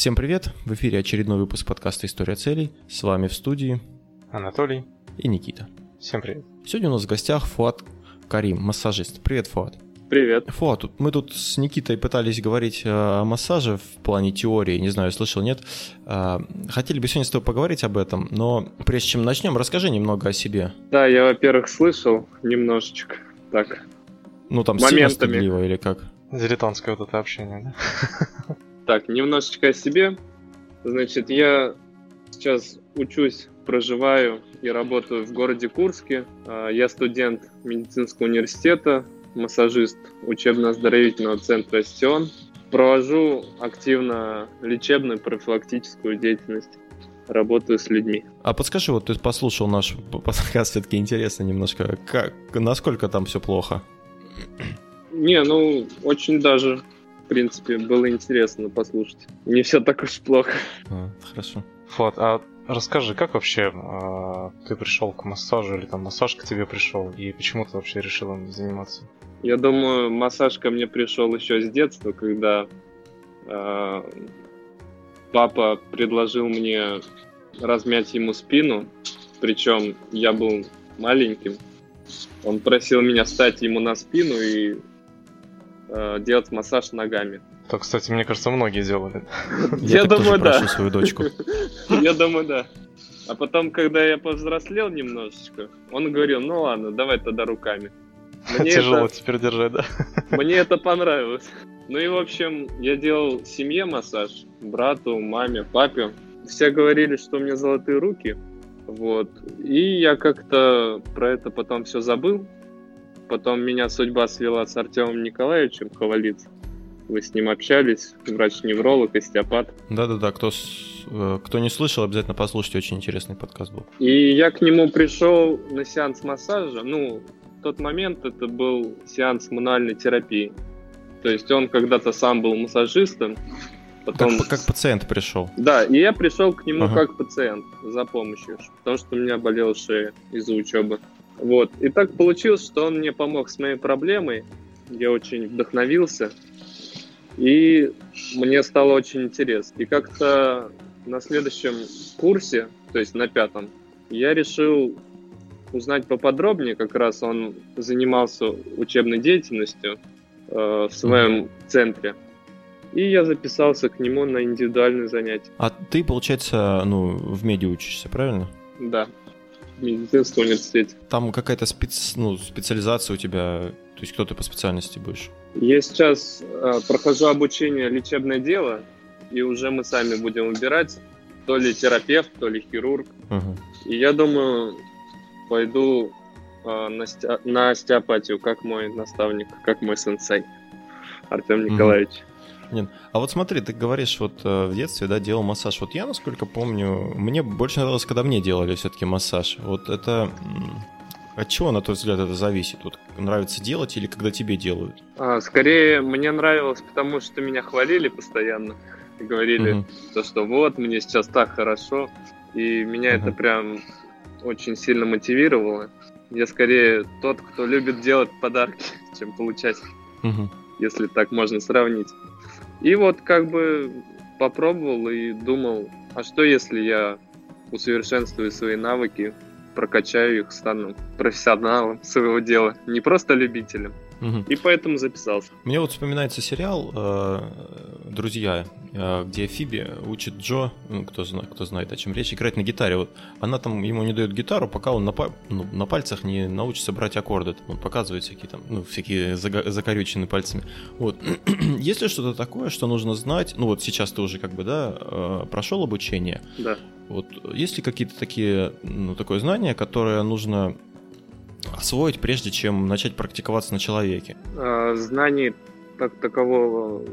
Всем привет! В эфире очередной выпуск подкаста «История целей». С вами в студии Анатолий и Никита. Всем привет. Сегодня у нас в гостях Фуат Карим, массажист. Привет, Фуат. Привет. Фуат, мы тут с Никитой пытались говорить э, о массаже в плане теории, не знаю, слышал, нет. Э, хотели бы сегодня с тобой поговорить об этом, но прежде чем начнем, расскажи немного о себе. Да, я, во-первых, слышал немножечко, так, Ну, там Моментами. сильно стыдливо или как? Дилетантское вот это общение, да? Так, немножечко о себе. Значит, я сейчас учусь, проживаю и работаю в городе Курске. А, Я студент медицинского университета, массажист учебно-оздоровительного центра «Остион». Провожу активно лечебную профилактическую деятельность. Работаю с людьми. А подскажи, вот ты послушал наш подкаст, все-таки интересно немножко, как, насколько там все плохо? Не, ну, очень даже, принципе, было интересно послушать. Не все так уж плохо. А, хорошо. Вот, а расскажи, как вообще э, ты пришел к массажу, или там массаж к тебе пришел, и почему ты вообще решил им заниматься? Я думаю, массаж ко мне пришел еще с детства, когда э, папа предложил мне размять ему спину, причем я был маленьким. Он просил меня встать ему на спину и э, делать массаж ногами. То, кстати, мне кажется, многие делали. Я так думаю, да. свою дочку. Я думаю, да. А потом, когда я повзрослел немножечко, он говорил, ну ладно, давай тогда руками. Мне Тяжело это- теперь держать, да? Мне это понравилось. Ну и, в общем, я делал семье массаж, брату, маме, папе. Все говорили, что у меня золотые руки. Вот. И я как-то про это потом все забыл. Потом меня судьба свела с Артемом Николаевичем Ховалиц. Вы с ним общались, врач-невролог, остеопат. Да-да-да, кто, с- э, кто не слышал, обязательно послушайте, очень интересный подкаст был. И я к нему пришел на сеанс массажа. Ну, в тот момент это был сеанс мануальной терапии. То есть он когда-то сам был массажистом. Как, Потом... как пациент пришел. Да, и я пришел к нему Ага. как пациент за помощью, потому что у меня болела шея из-за учебы. Вот. И так получилось, что он мне помог с моей проблемой. Я очень вдохновился. И мне стало очень интересно. И как-то на следующем курсе, то есть на пятом, я решил узнать поподробнее. Как раз он занимался учебной деятельностью э, в своем центре. И я записался к нему на индивидуальные занятия. А ты, получается, ну, в меди учишься, правильно? Да, в медицинском университете. Там какая-то спец... ну, специализация у тебя, то есть кто ты по специальности будешь? Я сейчас э, прохожу обучение лечебное дело, и уже мы сами будем выбирать, то ли терапевт, то ли хирург. Ага. И я думаю, пойду э, на, стя- на остеопатию, как мой наставник, как мой сенсей Артем Мгм. Николаевич. А вот смотри, ты говоришь, вот э, в детстве, да, делал массаж. Вот я, насколько помню, мне больше нравилось, когда мне делали все-таки массаж. Вот это... От чего, на твой взгляд, это зависит? Вот нравится делать или когда тебе делают? А, скорее, мне нравилось, потому что меня хвалили постоянно. Говорили, Мгм. то, что вот, мне сейчас так хорошо. И меня Мгм. это прям очень сильно мотивировало. Я скорее тот, кто любит делать подарки, чем получать, Мгм. если так можно сравнить. И вот как бы попробовал и думал, а что если я усовершенствую свои навыки, прокачаю их, стану профессионалом своего дела, не просто любителем. И поэтому записался. Мне вот вспоминается сериал э, «Друзья», э, где Фиби учит Джо, ну, кто, зна- кто знает, о чем речь, играть на гитаре. Вот она там ему не дает гитару, пока он на, па- ну, на пальцах не научится брать аккорды. Он показывает всякие там, ну, всякие зага- закорюченные пальцами. Вот. Есть ли что-то такое, что нужно знать? Ну, вот сейчас ты уже как бы, да, э, прошел обучение. Да. Вот есть ли какие-то такие, ну, такое знание, которое нужно освоить, прежде чем начать практиковаться на человеке? А, знаний так такового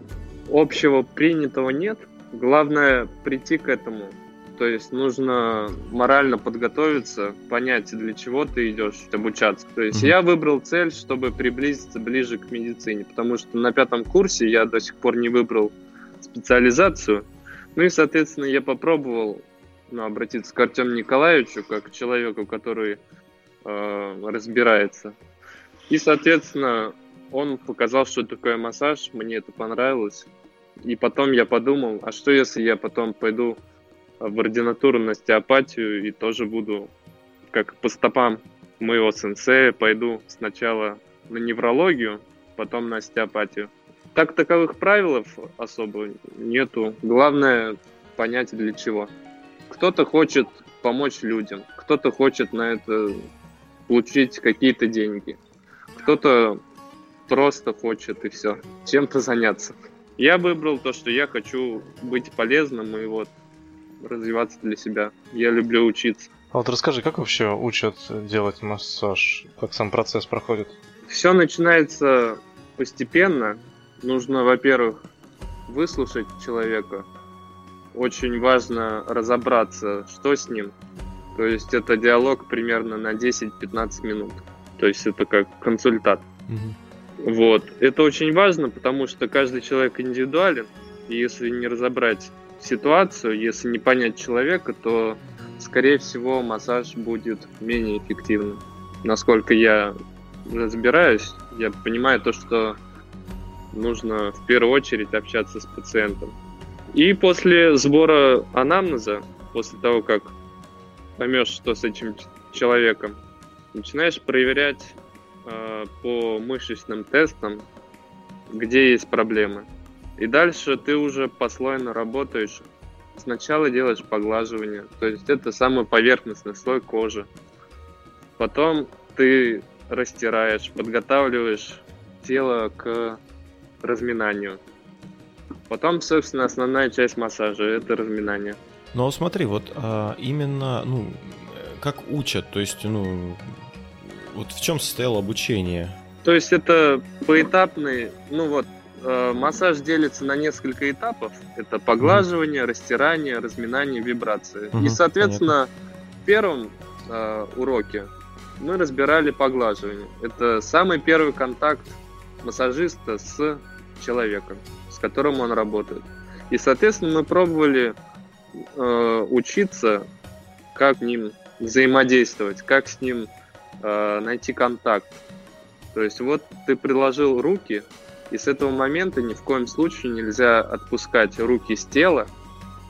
общего принятого нет. Главное прийти к этому. То есть нужно морально подготовиться, понять, для чего ты идешь обучаться. То есть я выбрал цель, чтобы приблизиться ближе к медицине, потому что на пятом курсе я до сих пор не выбрал специализацию. Ну и, соответственно, я попробовал ну, обратиться к Артему Николаевичу, как к человеку, который э, разбирается. И, соответственно, он показал, что такое массаж, мне это понравилось. И потом я подумал, а что если я потом пойду в ординатуру на остеопатию и тоже буду, как по стопам моего сенсея, пойду сначала на неврологию, потом на остеопатию. Так таковых правил особо нету. Главное понять для чего. Кто-то хочет помочь людям, кто-то хочет на это получить какие-то деньги, кто-то просто хочет и все, чем-то заняться. Я выбрал то, что я хочу быть полезным и вот развиваться для себя. Я люблю учиться. А вот расскажи, как вообще учат делать массаж? Как сам процесс проходит? Все начинается постепенно. Нужно, во-первых, выслушать человека. Очень важно разобраться, что с ним. То есть это диалог примерно на 10-15 минут. То есть это как консультат. Угу. Вот. Это очень важно, потому что каждый человек индивидуален, и если не разобрать ситуацию, если не понять человека, то, скорее всего, массаж будет менее эффективным. Насколько я разбираюсь, я понимаю то, что нужно в первую очередь общаться с пациентом. И после сбора анамнеза, после того, как поймешь, что с этим человеком, начинаешь проверять Э, по мышечным тестам, где есть проблемы. И дальше ты уже послойно работаешь. Сначала делаешь поглаживание, то есть это самый поверхностный слой кожи. Потом ты растираешь, подготавливаешь тело к разминанию. Потом, собственно, основная часть массажа – это разминание. Ну, смотри, вот а, именно, ну, как учат, то есть, ну, вот в чем состояло обучение? То есть это поэтапный, ну вот, э, массаж делится на несколько этапов. Это поглаживание, mm. растирание, разминание, вибрации. Mm-hmm, И, соответственно, понятно. в первом э, уроке мы разбирали поглаживание. Это самый первый контакт массажиста с человеком, с которым он работает. И, соответственно, мы пробовали э, учиться, как с ним взаимодействовать, как с ним э, найти контакт. То есть вот ты приложил руки, и с этого момента ни в коем случае нельзя отпускать руки с тела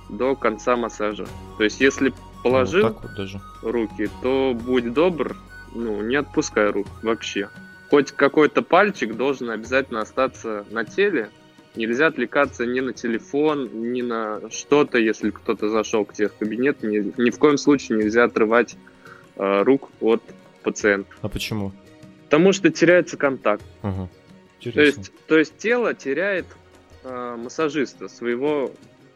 до конца массажа. То есть если положил вот даже. руки, то будь добр, ну не отпускай рук вообще. Хоть какой-то пальчик должен обязательно остаться на теле. Нельзя отвлекаться ни на телефон, ни на что-то, если кто-то зашел к тебе в кабинет. Ни, ни в коем случае нельзя отрывать э, рук от пациент. А почему? Потому что теряется контакт. Ага. То есть, то есть тело теряет э, массажиста, своего,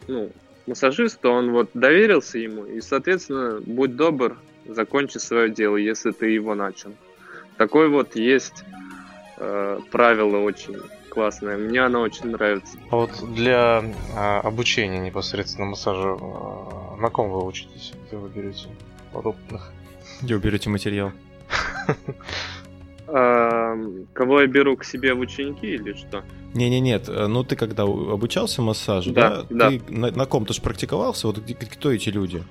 ну, массажиста, он вот доверился ему, и, соответственно, будь добр, закончи свое дело, если ты его начал. Такое вот есть э, правило очень классное. Мне оно очень нравится. А вот для э, обучения непосредственно массажа, э, на ком вы учитесь? Где вы берете подобных? Где вы берете материал? Кого я беру к себе в ученики или что? Не-не, нет. Э, ну ты когда обучался массажу, да? да? Ты на, на ком? Ты же практиковался? Вот кто эти люди?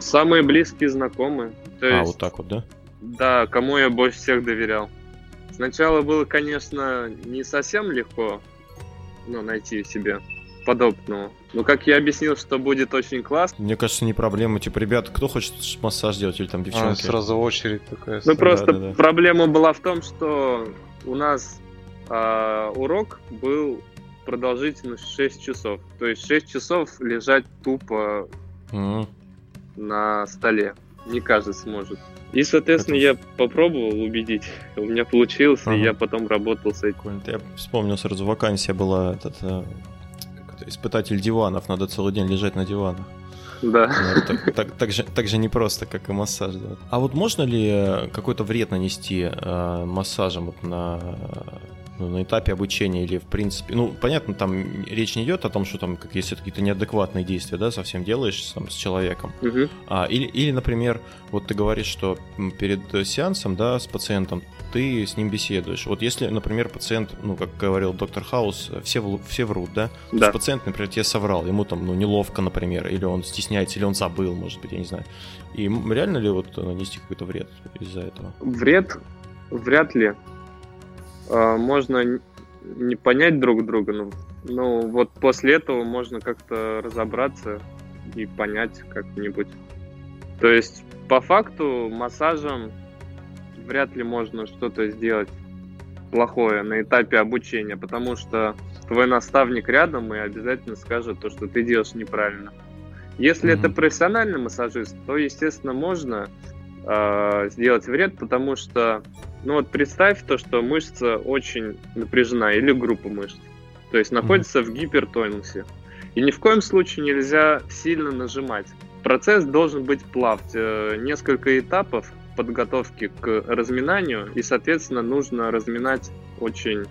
Самые близкие знакомые. То а, есть, вот так вот, да? Да, кому я больше всех доверял. Сначала было, конечно, не совсем легко ну, найти себе подобного. Ну, как я объяснил, что будет очень классно. Мне кажется, не проблема. Типа, ребят, кто хочет массаж делать или там девчонки? А, сразу очередь такая. Ну, просто да, да, да. проблема была в том, что у нас э, урок был продолжительность 6 часов. То есть 6 часов лежать тупо mm. на столе. Не каждый сможет. И, соответственно, Это... я попробовал убедить. У меня получилось, ага. и я потом работал с этим. Я вспомнил сразу, вакансия была этот, э, испытатель диванов, надо целый день лежать на диванах. Да. Ну, так, так, так, же, так же непросто, как и массаж. Да. А вот можно ли какой-то вред нанести э, массажем вот на на этапе обучения или в принципе, ну, понятно, там речь не идет о том, что там, как если какие-то неадекватные действия, да, совсем делаешь там, с человеком. Угу. А, или, или, например, вот ты говоришь, что перед сеансом, да, с пациентом ты с ним беседуешь. Вот если, например, пациент, ну, как говорил доктор Хаус, все, все врут, да? да. То есть пациент, например, тебе соврал, ему там, ну, неловко, например, или он стесняется, или он забыл, может быть, я не знаю. И реально ли вот нанести какой-то вред из-за этого? Вред? Вряд ли. А, можно не понять друг друга, но Ну, вот после этого можно как-то разобраться и понять как-нибудь. То есть, по факту, массажем вряд ли можно что-то сделать плохое на этапе обучения, потому что твой наставник рядом и обязательно скажет то, что ты делаешь неправильно. Если mm-hmm. это профессиональный массажист, то, естественно, можно э, сделать вред, потому что, ну вот представь то, что мышца очень напряжена или группа мышц, то есть находится mm-hmm. в гипертонусе. И ни в коем случае нельзя сильно нажимать. Процесс должен быть плав, э, несколько этапов, подготовки к разминанию, и, соответственно, нужно разминать очень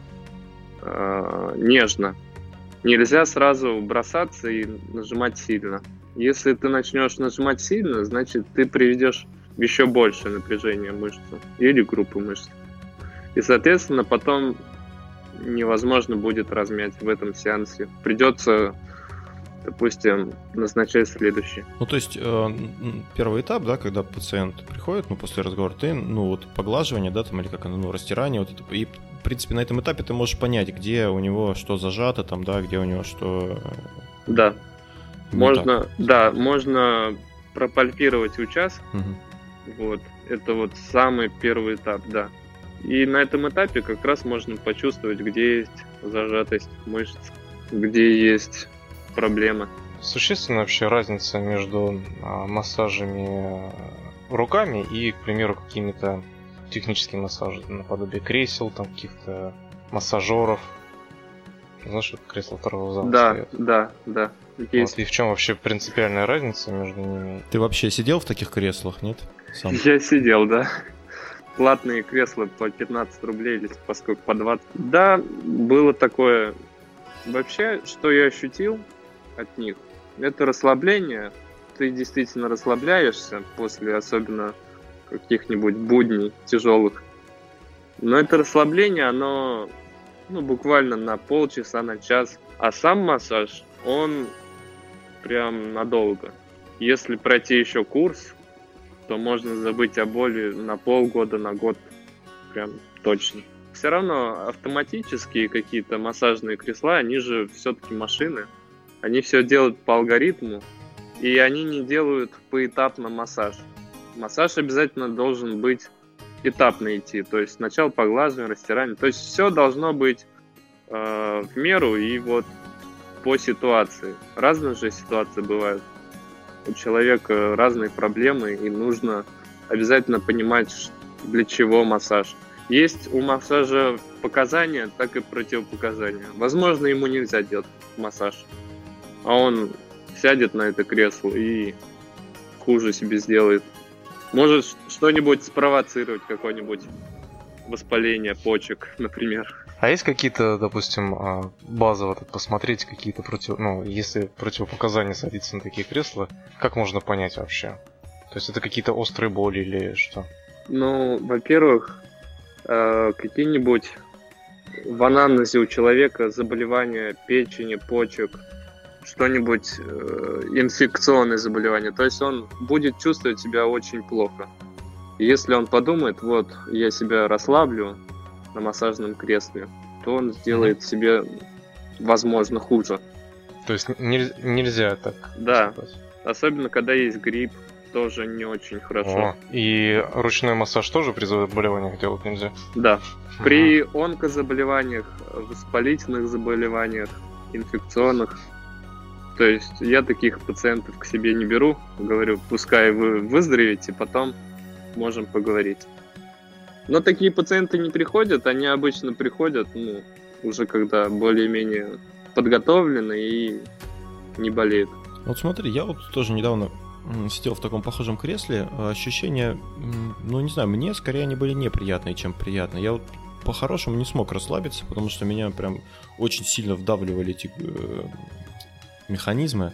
э, нежно. Нельзя сразу бросаться и нажимать сильно. Если ты начнешь нажимать сильно, значит, ты приведешь еще больше напряжения мышцы или группы мышц. И, соответственно, потом невозможно будет размять в этом сеансе. Придется допустим, назначать следующий. Ну, то есть, э, первый этап, да, когда пациент приходит, ну, после разговора, ты, ну, вот, поглаживание, да, там, или как оно, ну, растирание, вот это, и, в принципе, на этом этапе ты можешь понять, где у него что зажато, там, да, где у него что... Э, да. можно, так. да, можно пропальпировать участок, угу. Вот, это вот самый первый этап, да. И на этом этапе как раз можно почувствовать, где есть зажатость мышц, где есть проблема. Существенна вообще разница между а, массажами руками и, к примеру, какими-то техническими массажами, наподобие кресел, там каких-то массажеров. Знаешь, что кресло второго зала Да, стоят? да, да. Есть. Вот, и в чем вообще принципиальная разница между ними? Ты вообще сидел в таких креслах, нет? Сам? Я сидел, да. Платные кресла по 15 рублей или поскольку по 20. Да, было такое. Вообще, что я ощутил, от них. Это расслабление. Ты действительно расслабляешься после особенно каких-нибудь будней тяжелых. Но это расслабление, оно ну, буквально на полчаса, на час. А сам массаж, он прям надолго. Если пройти еще курс, то можно забыть о боли на полгода, на год. Прям точно. Все равно автоматические какие-то массажные кресла, они же все-таки машины. Они все делают по алгоритму, и они не делают поэтапно массаж. Массаж обязательно должен быть этапно идти, то есть сначала поглаживание, растирание, то есть все должно быть э, в меру и вот по ситуации. Разные же ситуации бывают. У человека разные проблемы, и нужно обязательно понимать, для чего массаж. Есть у массажа показания, так и противопоказания. Возможно, ему нельзя делать массаж а он сядет на это кресло и хуже себе сделает. Может что-нибудь спровоцировать, какое-нибудь воспаление почек, например. А есть какие-то, допустим, а, базово так посмотреть, какие-то против... Ну, если противопоказания садиться на такие кресла, как можно понять вообще? То есть это какие-то острые боли или что? Ну, во-первых, э, какие-нибудь в анамнезе у человека заболевания печени, почек, что-нибудь э, инфекционное заболевание. То есть он будет чувствовать себя очень плохо. И если он подумает, вот, я себя расслаблю на массажном кресле, то он сделает себе, возможно, хуже. То есть нельзя так. Да. Сказать. Особенно, когда есть грипп, тоже не очень хорошо. О, и ручной массаж тоже при заболеваниях делать нельзя? Да. При онкозаболеваниях, воспалительных заболеваниях, инфекционных то есть я таких пациентов к себе не беру, говорю, пускай вы выздоровеете, потом можем поговорить. Но такие пациенты не приходят, они обычно приходят, ну, уже когда более-менее подготовлены и не болеют. Вот смотри, я вот тоже недавно сидел в таком похожем кресле, ощущения, ну не знаю, мне скорее они были неприятные, чем приятные. Я вот по-хорошему не смог расслабиться, потому что меня прям очень сильно вдавливали эти э, механизмы.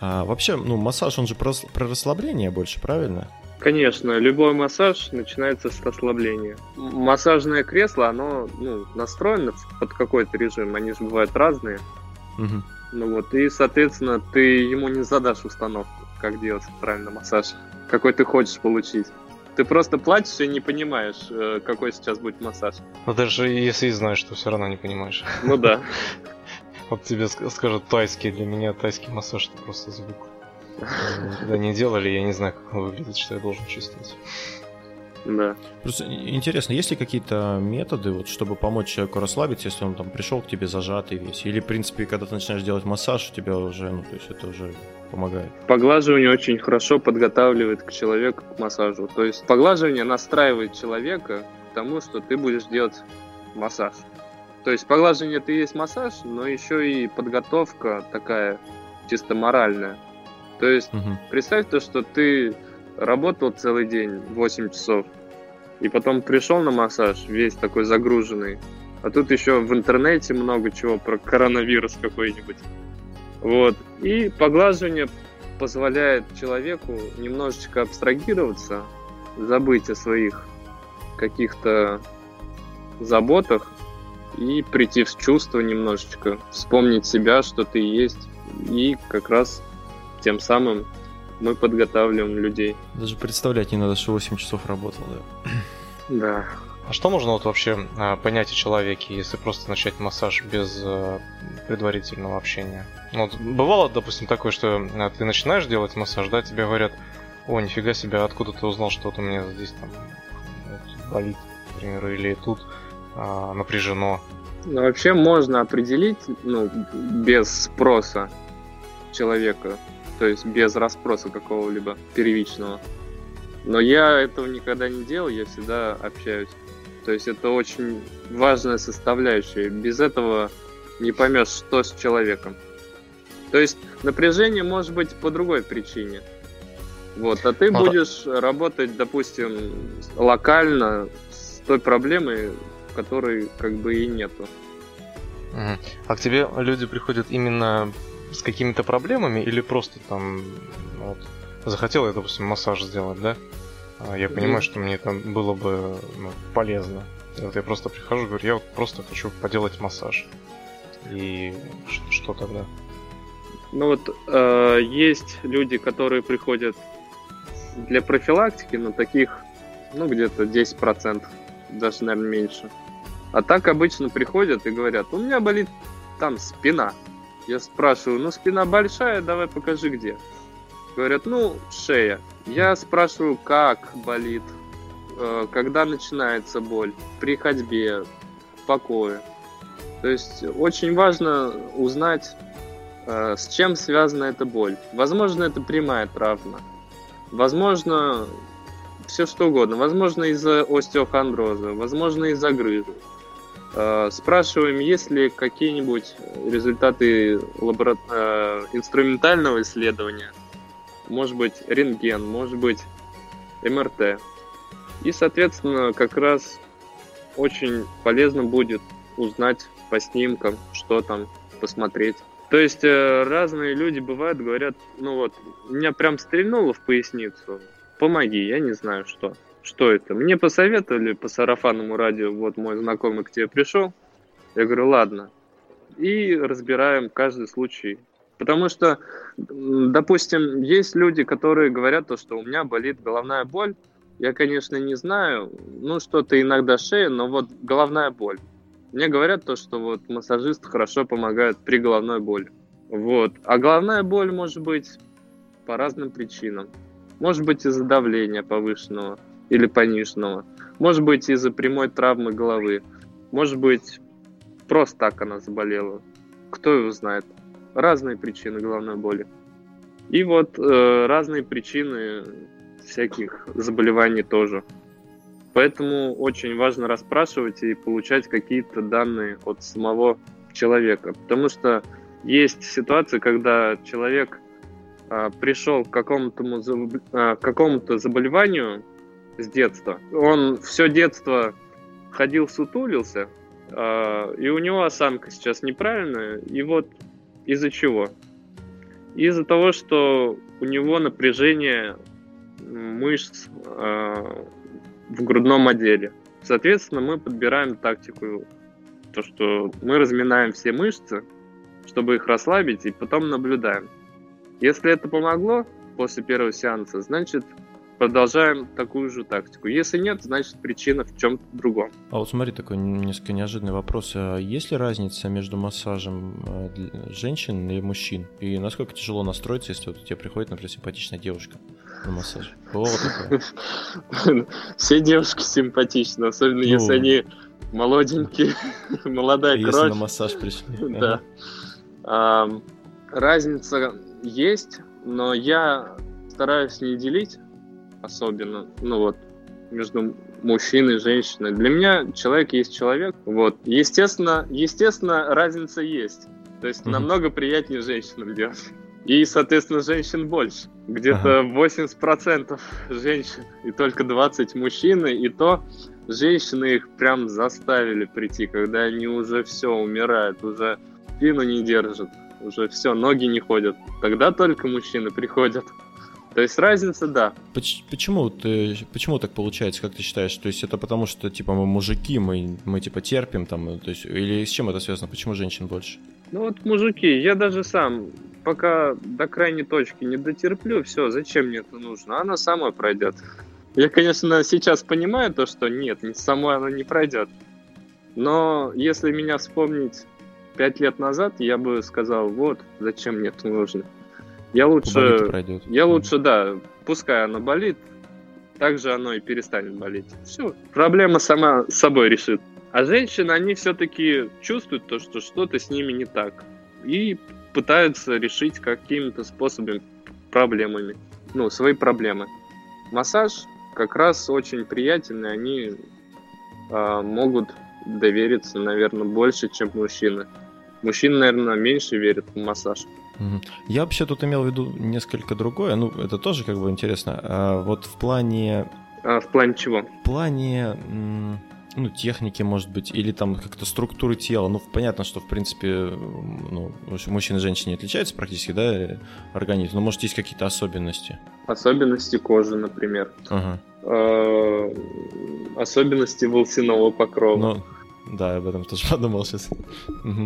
А вообще, ну, массаж, он же про, про расслабление больше, правильно? Конечно, любой массаж начинается с расслабления. Массажное кресло, оно ну, настроено под какой-то режим, они же бывают разные. Угу. Ну вот, и, соответственно, ты ему не задашь установку, как делать правильно массаж, какой ты хочешь получить. Ты просто платишь и не понимаешь, э, какой сейчас будет массаж. Но даже если и знаешь, то все равно не понимаешь. Ну да. Вот тебе скажут тайский, для меня тайский массаж это просто звук. Когда не делали, я не знаю, как он выглядит, что я должен чувствовать. Да. Просто интересно, есть ли какие-то методы, вот, чтобы помочь человеку расслабиться, если он там пришел к тебе зажатый весь? Или, в принципе, когда ты начинаешь делать массаж, у тебя уже, ну, то есть это уже помогает? Поглаживание очень хорошо подготавливает к человеку к массажу. То есть поглаживание настраивает человека к тому, что ты будешь делать массаж. То есть поглаживание это и есть массаж, но еще и подготовка такая чисто моральная. То есть угу. представь то, что ты работал целый день, 8 часов, и потом пришел на массаж, весь такой загруженный, а тут еще в интернете много чего про коронавирус какой-нибудь. Вот. И поглаживание позволяет человеку немножечко абстрагироваться, забыть о своих каких-то заботах и прийти в чувство немножечко, вспомнить себя, что ты есть, и как раз тем самым мы подготавливаем людей. Даже представлять не надо, что 8 часов работал, да. Да. А что можно вот вообще а, понять о человеке, если просто начать массаж без а, предварительного общения? Ну, вот, бывало, допустим, такое, что а, ты начинаешь делать массаж, да, тебе говорят, о, нифига себе, откуда ты узнал, что вот у меня здесь там вот, болит, например, или тут а, напряжено. Ну, вообще можно определить, ну, без спроса человека, то есть без расспроса какого-либо первичного. Но я этого никогда не делал, я всегда общаюсь. То есть это очень важная составляющая. Без этого не поймешь, что с человеком. То есть напряжение может быть по другой причине. Вот, а ты а будешь работать, допустим, локально с той проблемой, которой как бы и нету. А к тебе люди приходят именно с какими-то проблемами или просто там вот, захотел я, допустим, массаж сделать, да? А я понимаю, что мне это было бы ну, полезно. И вот я просто прихожу, говорю, я вот просто хочу поделать массаж. И что, что тогда? Ну вот э, есть люди, которые приходят для профилактики, но таких, ну, где-то 10%, даже, наверное, меньше. А так обычно приходят и говорят, у меня болит там спина. Я спрашиваю, ну спина большая, давай покажи где. Говорят, ну шея. Я спрашиваю, как болит, э, когда начинается боль, при ходьбе, в покое. То есть очень важно узнать, э, с чем связана эта боль. Возможно, это прямая травма. Возможно, все что угодно. Возможно, из-за остеохондроза, возможно, из-за грыжи. Э, спрашиваем, есть ли какие-нибудь результаты лабора... Э, инструментального исследования. Может быть, рентген, может быть, МРТ. И, соответственно, как раз очень полезно будет узнать по снимкам, что там, посмотреть. То есть э, разные люди бывают, говорят, ну вот, меня прям стрельнуло в поясницу, помоги, я не знаю что что это. Мне посоветовали по сарафанному радио, вот мой знакомый к тебе пришел. Я говорю, ладно. И разбираем каждый случай. Потому что, допустим, есть люди, которые говорят то, что у меня болит головная боль. Я, конечно, не знаю, ну что-то иногда шея, но вот головная боль. Мне говорят то, что вот массажист хорошо помогает при головной боли. Вот. А головная боль может быть по разным причинам. Может быть из-за давления повышенного, или пониженного. Может быть из-за прямой травмы головы. Может быть просто так она заболела. Кто его знает. Разные причины головной боли. И вот э, разные причины всяких заболеваний тоже. Поэтому очень важно расспрашивать и получать какие-то данные от самого человека. Потому что есть ситуации, когда человек э, пришел к какому-то, э, какому-то заболеванию, с детства. Он все детство ходил, сутулился, э, и у него осанка сейчас неправильная. И вот из-за чего? Из-за того, что у него напряжение мышц э, в грудном отделе. Соответственно, мы подбираем тактику, то, что мы разминаем все мышцы, чтобы их расслабить, и потом наблюдаем. Если это помогло после первого сеанса, значит, продолжаем такую же тактику. Если нет, значит причина в чем-то другом. А вот смотри, такой несколько неожиданный вопрос. А есть ли разница между массажем э, женщин и мужчин? И насколько тяжело настроиться, если вот тебе приходит, например, симпатичная девушка на массаж? Такое? Все девушки симпатичны, особенно ну, если они молоденькие, молодая если кровь. на массаж пришли. Да. Разница есть, но я стараюсь не делить особенно, ну вот, между мужчиной и женщиной. Для меня человек есть человек. Вот. Естественно, естественно, разница есть. То есть mm-hmm. намного приятнее женщинам делать. И, соответственно, женщин больше. Где-то ага. 80% женщин и только 20 мужчин. И то женщины их прям заставили прийти, когда они уже все умирают, уже спину не держат, уже все, ноги не ходят. Тогда только мужчины приходят. То есть разница, да. Почему ты, почему так получается, как ты считаешь? То есть это потому, что типа мы мужики, мы, мы типа терпим там, то есть или с чем это связано? Почему женщин больше? Ну вот мужики, я даже сам пока до крайней точки не дотерплю, все, зачем мне это нужно? Она сама пройдет. Я, конечно, сейчас понимаю то, что нет, самой она не пройдет. Но если меня вспомнить пять лет назад, я бы сказал, вот, зачем мне это нужно. Я лучше, пройдет. я лучше, да, пускай оно болит, так же оно и перестанет болеть. Все, проблема сама собой решит. А женщины, они все-таки чувствуют то, что что-то с ними не так. И пытаются решить какими-то способами, проблемами. Ну, свои проблемы. Массаж как раз очень приятельный. Они э, могут довериться, наверное, больше, чем мужчины. Мужчины, наверное, меньше верят в массаж. Я вообще тут имел в виду несколько другое, ну, это тоже как бы интересно. А вот в плане... А в плане чего? В плане ну, техники, может быть, или там как-то структуры тела. Ну, понятно, что, в принципе, ну, мужчины и женщины не отличаются практически, да, организм, но, может, есть какие-то особенности? Особенности кожи, например. Ага. А, особенности волосяного покрова. Ну, да, я об этом тоже подумал сейчас.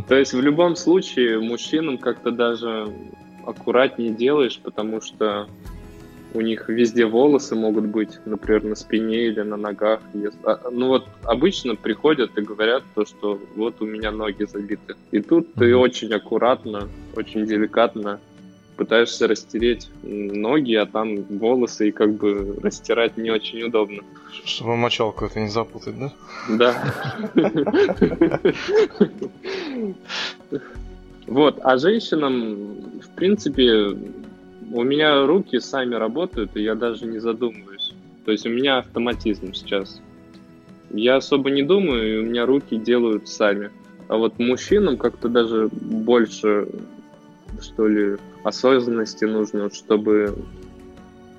То есть в любом случае мужчинам как-то даже аккуратнее делаешь, потому что у них везде волосы могут быть, например, на спине или на ногах. А, ну вот обычно приходят и говорят то, что вот у меня ноги забиты. И тут ты очень аккуратно, очень деликатно пытаешься растереть ноги, а там волосы, и как бы растирать не очень удобно. Чтобы мочалку это не запутать, да? Да. Вот, а женщинам, в принципе, у меня руки сами работают, и я даже не задумываюсь. То есть у меня автоматизм сейчас. Я особо не думаю, и у меня руки делают сами. А вот мужчинам как-то даже больше, что ли, осознанности нужно, чтобы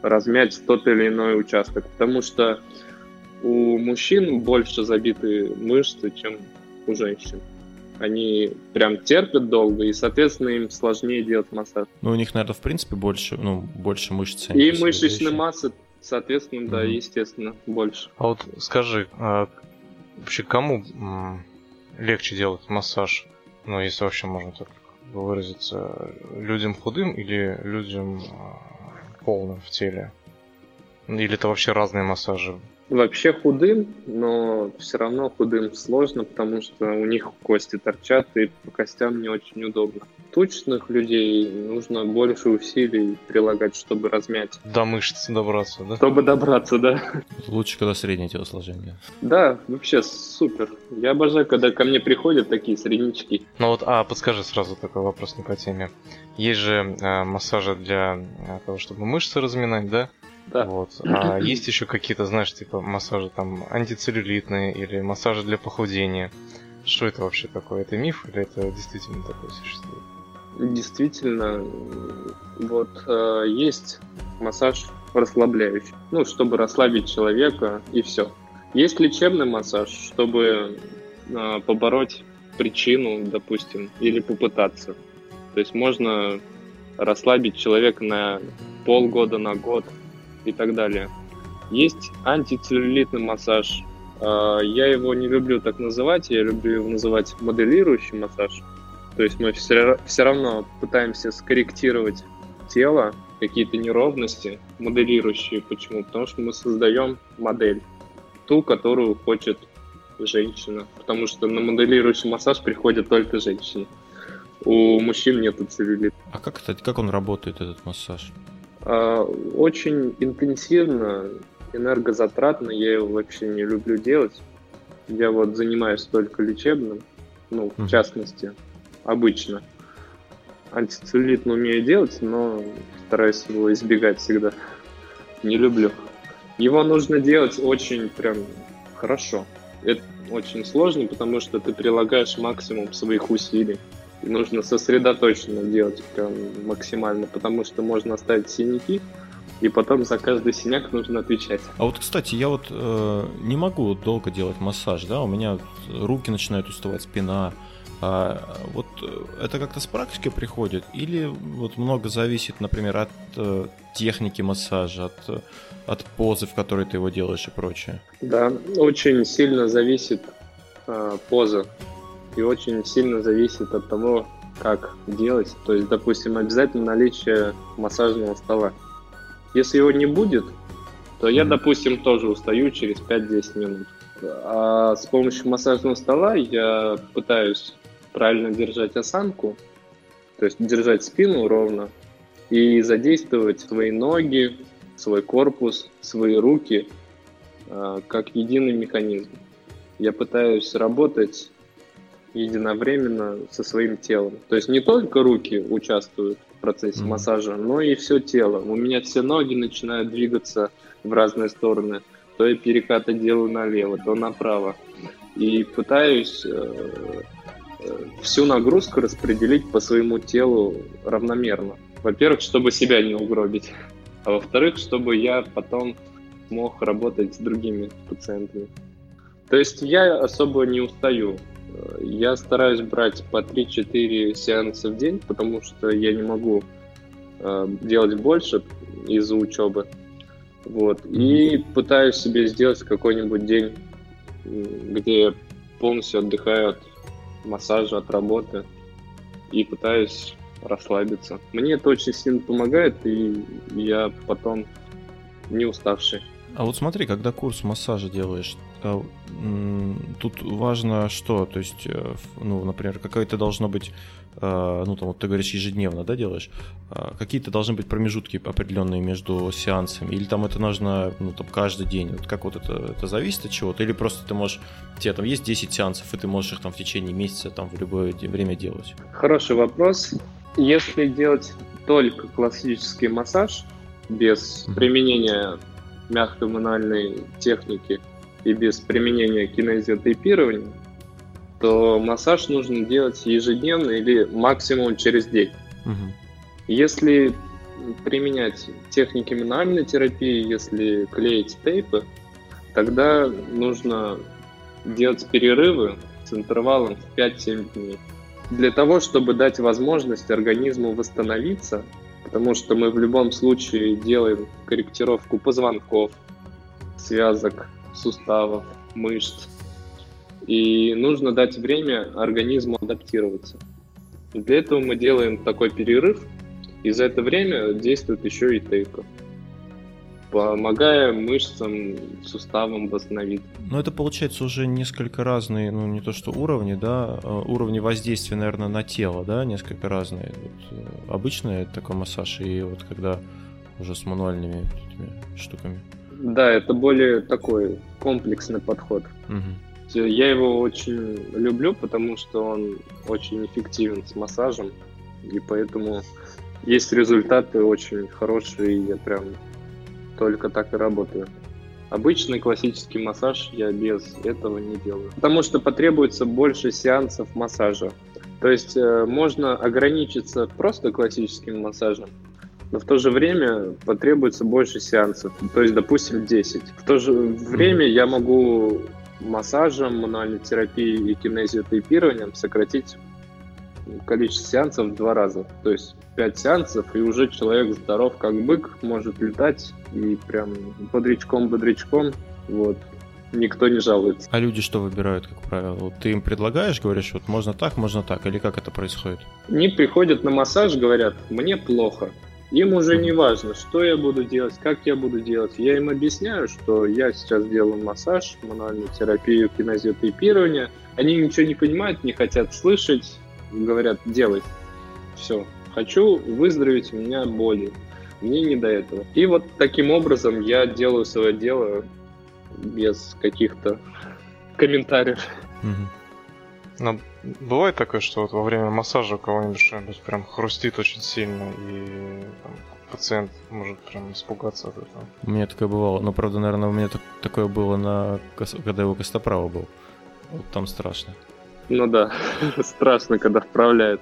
размять тот или иной участок. Потому что у мужчин больше забиты мышцы, чем у женщин. Они прям терпят долго, и, соответственно, им сложнее делать массаж. Ну, у них, наверное, в принципе, больше, ну, больше мышц. И мышечной массы, соответственно, mm-hmm. да, естественно, больше. А вот скажи, а вообще кому легче делать массаж? Ну, если вообще можно так выразиться, людям худым или людям а, полным в теле? Или это вообще разные массажи? Вообще худым, но все равно худым сложно, потому что у них кости торчат, и по костям не очень удобно. Тучных людей нужно больше усилий прилагать, чтобы размять. До мышц добраться, да? Чтобы добраться, да. Лучше, когда среднее телосложение. Да, вообще супер. Я обожаю, когда ко мне приходят такие среднячки. Ну вот, а, подскажи сразу такой вопрос не по теме. Есть же э, массажи для э, того, чтобы мышцы разминать, да? Да. Вот. А есть еще какие-то, знаешь, типа массажи там антицеллюлитные или массажи для похудения. Что это вообще такое? Это миф или это действительно такое существует? Действительно, вот э, есть массаж расслабляющий, ну, чтобы расслабить человека и все. Есть лечебный массаж, чтобы э, побороть причину, допустим, или попытаться. То есть можно расслабить человека на полгода, на год, и так далее. Есть антицеллюлитный массаж. А, я его не люблю так называть, я люблю его называть моделирующий массаж. То есть мы все, равно пытаемся скорректировать тело какие-то неровности, моделирующие. Почему? Потому что мы создаем модель, ту, которую хочет женщина. Потому что на моделирующий массаж приходят только женщины. У мужчин нет целлюлита. А как, кстати, как он работает, этот массаж? А, очень интенсивно, энергозатратно, я его вообще не люблю делать. Я вот занимаюсь только лечебным, ну, в частности, обычно. Антицеллюлитно умею делать, но стараюсь его избегать всегда. Не люблю. Его нужно делать очень прям хорошо. Это очень сложно, потому что ты прилагаешь максимум своих усилий. И нужно сосредоточенно делать прям максимально, потому что можно оставить синяки, и потом за каждый синяк нужно отвечать. А вот, кстати, я вот э, не могу долго делать массаж, да, у меня руки начинают уставать, спина. А вот э, это как-то с практикой приходит, или вот много зависит, например, от э, техники массажа, от, э, от позы, в которой ты его делаешь и прочее? Да, очень сильно зависит э, поза и очень сильно зависит от того, как делать. То есть, допустим, обязательно наличие массажного стола. Если его не будет, то я, допустим, тоже устаю через 5-10 минут. А с помощью массажного стола я пытаюсь правильно держать осанку, то есть держать спину ровно и задействовать свои ноги, свой корпус, свои руки э, как единый механизм. Я пытаюсь работать единовременно со своим телом. То есть не только руки участвуют в процессе mm-hmm. массажа, но и все тело. У меня все ноги начинают двигаться в разные стороны. То я перекаты делаю налево, то направо. И пытаюсь э, э, всю нагрузку распределить по своему телу равномерно. Во-первых, чтобы себя не угробить. А во-вторых, чтобы я потом мог работать с другими пациентами. То есть я особо не устаю. Я стараюсь брать по 3-4 сеанса в день, потому что я не могу э, делать больше из-за учебы. Вот. И пытаюсь себе сделать какой-нибудь день, где я полностью отдыхаю от массажа, от работы и пытаюсь расслабиться. Мне это очень сильно помогает, и я потом не уставший. А вот смотри, когда курс массажа делаешь, тут важно что, то есть, э, ну, например, какое-то должно быть, а, ну, там, вот ты говоришь, ежедневно, да, делаешь, а, какие-то должны быть промежутки определенные между сеансами, или там это нужно, ну, там, каждый день, вот как вот это, это зависит от чего-то, или просто ты можешь, у тебя там есть 10 сеансов, и ты можешь их там в течение месяца, там, в любое время делать? Хороший вопрос. Если делать только классический массаж, без применения мягкой мануальной техники, и без применения кинезиотейпирования, то массаж нужно делать ежедневно или максимум через день. Угу. Если применять техники мануальной терапии, если клеить тейпы, тогда нужно делать перерывы с интервалом в 5-7 дней. Для того, чтобы дать возможность организму восстановиться, потому что мы в любом случае делаем корректировку позвонков, связок, суставов, мышц. И нужно дать время организму адаптироваться. Для этого мы делаем такой перерыв, и за это время действует еще и тейпы, помогая мышцам, суставам восстановить. Но это получается уже несколько разные, ну не то что уровни, да, а уровни воздействия, наверное, на тело, да, несколько разные. Вот, э, обычный такой массаж и вот когда уже с мануальными этими штуками. Да, это более такой комплексный подход. Угу. Я его очень люблю, потому что он очень эффективен с массажем, и поэтому есть результаты очень хорошие, и я прям только так и работаю. Обычный классический массаж я без этого не делаю, потому что потребуется больше сеансов массажа. То есть э, можно ограничиться просто классическим массажем, но в то же время потребуется больше сеансов, то есть, допустим, 10. В то же время я могу массажем, мануальной терапией и кинезиотейпированием сократить количество сеансов в два раза. То есть 5 сеансов, и уже человек здоров как бык, может летать и прям бодрячком-бодрячком, вот, никто не жалуется. А люди что выбирают, как правило? Ты им предлагаешь, говоришь, вот можно так, можно так, или как это происходит? Они приходят на массаж, говорят, мне плохо, Им уже не важно, что я буду делать, как я буду делать. Я им объясняю, что я сейчас делаю массаж, мануальную терапию, кинезиотейпирование. Они ничего не понимают, не хотят слышать, говорят, делай. Все. Хочу выздороветь, у меня боли. Мне не до этого. И вот таким образом я делаю свое дело без каких-то комментариев. Но бывает такое, что вот во время массажа у кого-нибудь что-нибудь прям хрустит очень сильно, и там, пациент может прям испугаться от этого. У меня такое бывало. Но, правда, наверное, у меня так, такое было, на, когда его Костоправа был. Вот там страшно. Ну да, страшно, когда вправляют.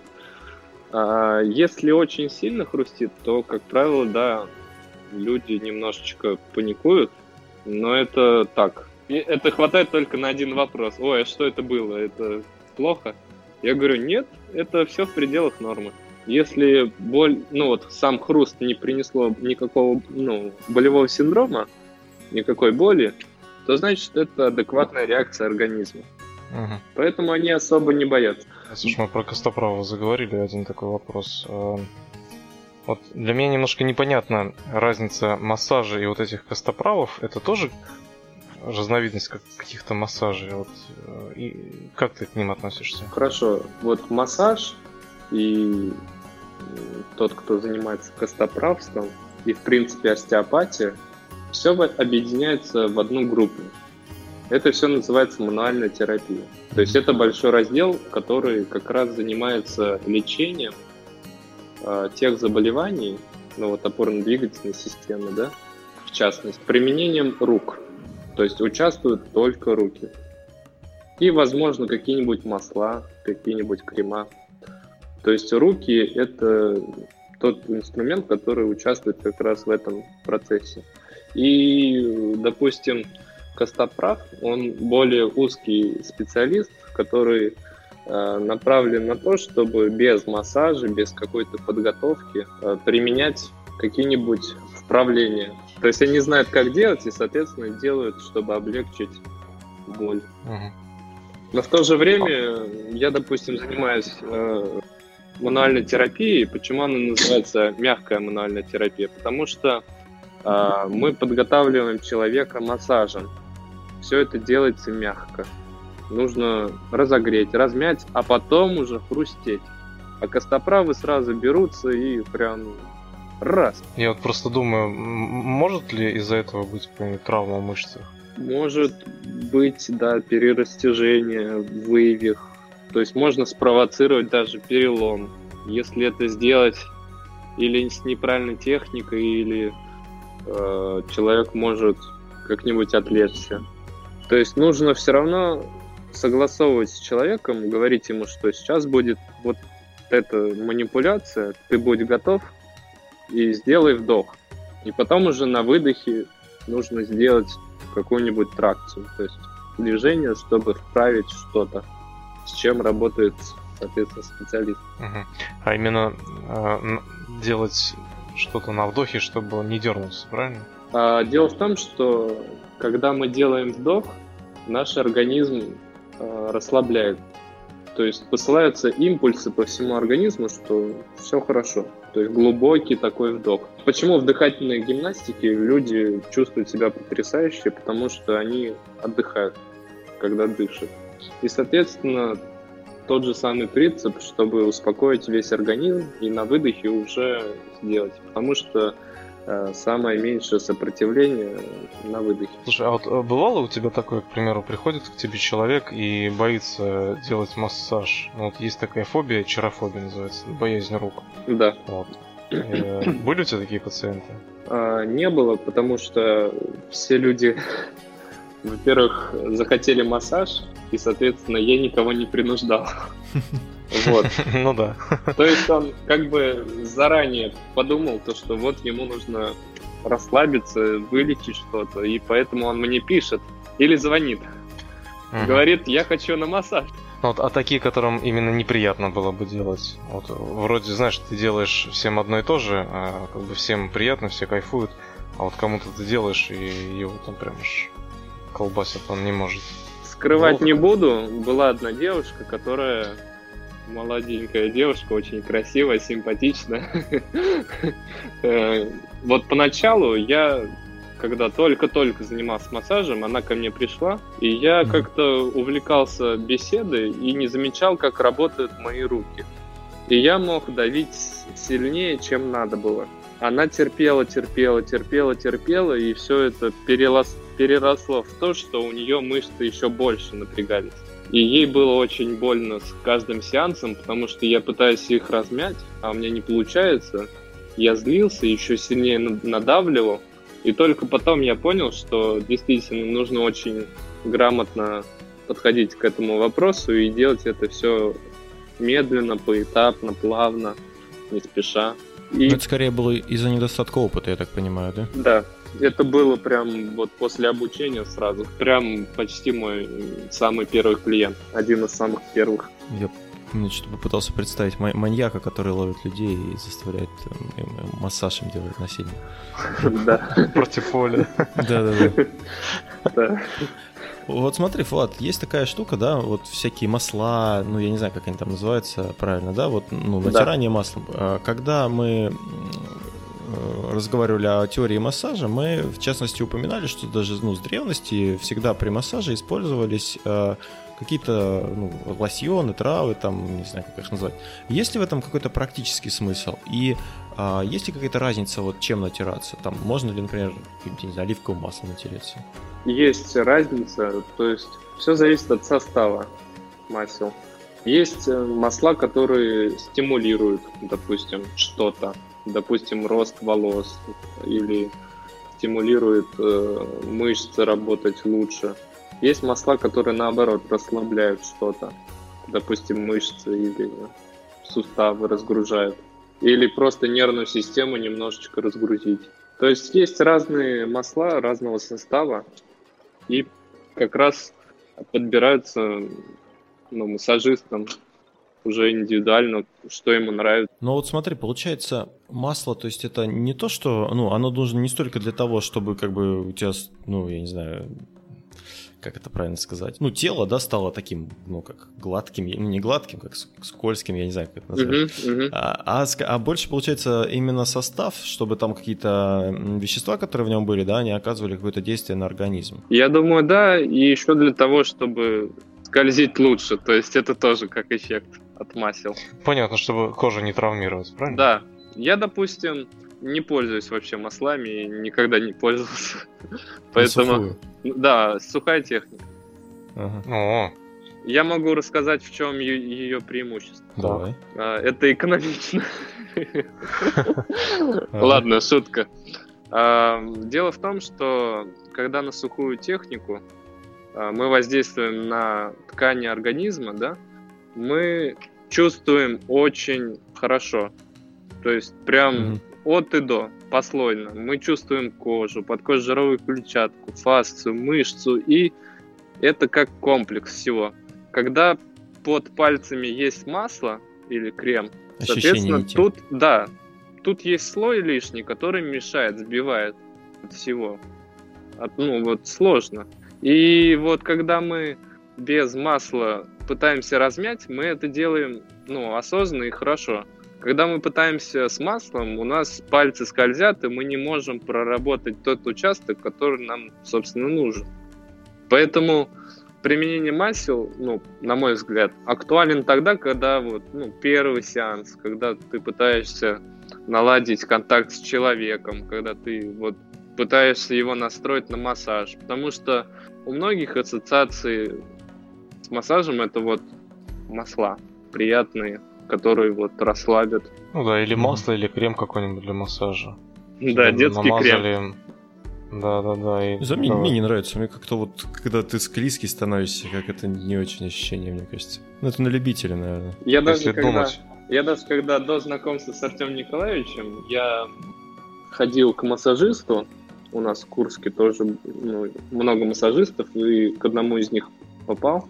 А если очень сильно хрустит, то, как правило, да, люди немножечко паникуют, но это так. И это хватает только на один вопрос. Ой, а что это было? Это плохо? Я говорю, нет, это все в пределах нормы. Если боль, ну вот сам хруст не принесло никакого ну, болевого синдрома, никакой боли, то значит это адекватная реакция организма. Угу. Поэтому они особо не боятся. Слушай, мы про Костоправа заговорили, один такой вопрос. Э, вот для меня немножко непонятна разница массажа и вот этих костоправов. Это тоже разновидность как, каких-то массажей. Вот, э, и как ты к ним относишься? Хорошо. Вот массаж и тот, кто занимается костоправством, и в принципе остеопатия, все объединяется в одну группу. Это все называется мануальная терапия. То есть это большой раздел, который как раз занимается лечением э, тех заболеваний, ну вот опорно-двигательной системы, да, в частности, применением рук. То есть участвуют только руки. И, возможно, какие-нибудь масла, какие-нибудь крема. То есть руки – это тот инструмент, который участвует как раз в этом процессе. И, допустим, Костоправ, он более узкий специалист, который э, направлен на то, чтобы без массажа, без какой-то подготовки э, применять какие-нибудь вправления то есть они знают, как делать, и, соответственно, делают, чтобы облегчить боль. Угу. Но в то же время я, допустим, занимаюсь э, мануальной терапией. Почему она называется мягкая мануальная терапия? Потому что э, мы подготавливаем человека массажем. Все это делается мягко. Нужно разогреть, размять, а потом уже хрустеть. А костоправы сразу берутся и прям Раз. Я вот просто думаю, может ли из-за этого быть какая-нибудь травма в мышцах? Может быть, да, перерастяжение, вывих. То есть можно спровоцировать даже перелом. Если это сделать или с неправильной техникой, или э, человек может как-нибудь отвлечься. То есть нужно все равно согласовывать с человеком, говорить ему, что сейчас будет вот эта манипуляция, ты будь готов, и сделай вдох. И потом уже на выдохе нужно сделать какую-нибудь тракцию, то есть движение, чтобы вправить что-то, с чем работает, соответственно, специалист. Угу. А именно э, делать что-то на вдохе, чтобы не дернулся, правильно? А, дело в том, что когда мы делаем вдох, наш организм э, расслабляет. То есть посылаются импульсы по всему организму, что все хорошо. То есть глубокий такой вдох. Почему в дыхательной гимнастике люди чувствуют себя потрясающе? Потому что они отдыхают, когда дышат. И, соответственно, тот же самый принцип, чтобы успокоить весь организм и на выдохе уже сделать. Потому что самое меньшее сопротивление на выдохе. Слушай, а вот э, бывало у тебя такое, к примеру, приходит к тебе человек и боится делать массаж? Ну, вот есть такая фобия, чарофобия называется, боязнь рук. Да. Вот. Э, были у тебя такие пациенты? А, не было, потому что все люди, во-первых, захотели массаж, и, соответственно, я никого не принуждал. Вот. Ну да. То есть он как бы заранее подумал, то, что вот ему нужно расслабиться, вылечить что-то, и поэтому он мне пишет или звонит. Говорит, я хочу на массаж. Ну, вот, а такие, которым именно неприятно было бы делать. Вот вроде, знаешь, ты делаешь всем одно и то же, а как бы всем приятно, все кайфуют, а вот кому-то ты делаешь, и его там прям аж колбасит, он не может. Скрывать Волк. не буду. Была одна девушка, которая молоденькая девушка, очень красивая, симпатичная. Э, вот поначалу я, когда только-только занимался массажем, она ко мне пришла, и я как-то увлекался беседой и не замечал, как работают мои руки. И я мог давить сильнее, чем надо было. Она терпела, терпела, терпела, терпела, и все это перерос, переросло в то, что у нее мышцы еще больше напрягались. И ей было очень больно с каждым сеансом, потому что я пытаюсь их размять, а у меня не получается. Я злился, еще сильнее надавливал. И только потом я понял, что действительно нужно очень грамотно подходить к этому вопросу и делать это все медленно, поэтапно, плавно, не спеша. И... это скорее было из-за недостатка опыта, я так понимаю, да? Да, это было прям вот после обучения сразу. Прям почти мой самый первый клиент. Один из самых первых. Я мне что-то попытался представить маньяка, который ловит людей и заставляет э, массаж им делать насильно. Да. Против воли. Да-да-да. Вот смотри, Влад, есть такая штука, да, вот всякие масла, ну, я не знаю, как они там называются правильно, да, вот, ну, натирание маслом. А когда мы разговаривали о теории массажа, мы в частности упоминали, что даже ну, с древности всегда при массаже использовались э, какие-то ну, лосьоны, травы, там, не знаю, как их назвать. Есть ли в этом какой-то практический смысл? И э, есть ли какая-то разница, вот чем натираться? Там можно ли, например, не знаю, оливковым маслом натереться? Есть разница, то есть все зависит от состава масел. Есть э, масла, которые стимулируют, допустим, что-то допустим, рост волос или стимулирует э, мышцы работать лучше. Есть масла, которые наоборот расслабляют что-то, допустим, мышцы или суставы разгружают. Или просто нервную систему немножечко разгрузить. То есть есть разные масла разного состава, и как раз подбираются ну, массажистам уже индивидуально, что ему нравится. Ну вот смотри, получается, масло, то есть это не то, что, ну, оно должно не столько для того, чтобы как бы у тебя, ну, я не знаю, как это правильно сказать, ну, тело, да, стало таким, ну, как гладким, ну, не гладким, как скользким, я не знаю, как это назвать. Uh-huh, uh-huh. А, а, а больше, получается, именно состав, чтобы там какие-то вещества, которые в нем были, да, они оказывали какое-то действие на организм. Я думаю, да, и еще для того, чтобы скользить лучше, то есть это тоже как эффект от масел. Понятно, чтобы кожа не травмировалась, правильно? Да. Я, допустим, не пользуюсь вообще маслами и никогда не пользовался. Поэтому... Да, сухая техника. Ага. Я могу рассказать, в чем ее преимущество. Давай. А, это экономично. Ладно, шутка. А, дело в том, что когда на сухую технику а, мы воздействуем на ткани организма, да, мы чувствуем очень хорошо. То есть прям mm-hmm. от и до, послойно. Мы чувствуем кожу, подкожировую клетчатку, фасцию, мышцу, и это как комплекс всего. Когда под пальцами есть масло или крем, Ощущение соответственно, тут, да, тут есть слой лишний, который мешает, сбивает от всего. От, ну, вот сложно. И вот когда мы без масла пытаемся размять, мы это делаем ну, осознанно и хорошо. Когда мы пытаемся с маслом, у нас пальцы скользят, и мы не можем проработать тот участок, который нам, собственно, нужен. Поэтому применение масел, ну, на мой взгляд, актуален тогда, когда вот, ну, первый сеанс, когда ты пытаешься наладить контакт с человеком, когда ты вот пытаешься его настроить на массаж. Потому что у многих ассоциации с массажем это вот масла приятные, которые вот расслабят. Ну да, или масло, или крем какой-нибудь для массажа. Да, детский намазали... крем. Да, да, да. И... За мне, мне не нравится. Мне как-то вот, когда ты склизкий становишься, как это не очень ощущение, мне кажется. Ну, это на любителя, наверное. Я даже, когда, думать. я даже когда до знакомства с Артемом Николаевичем, я ходил к массажисту, у нас в Курске тоже ну, много массажистов, и к одному из них попал.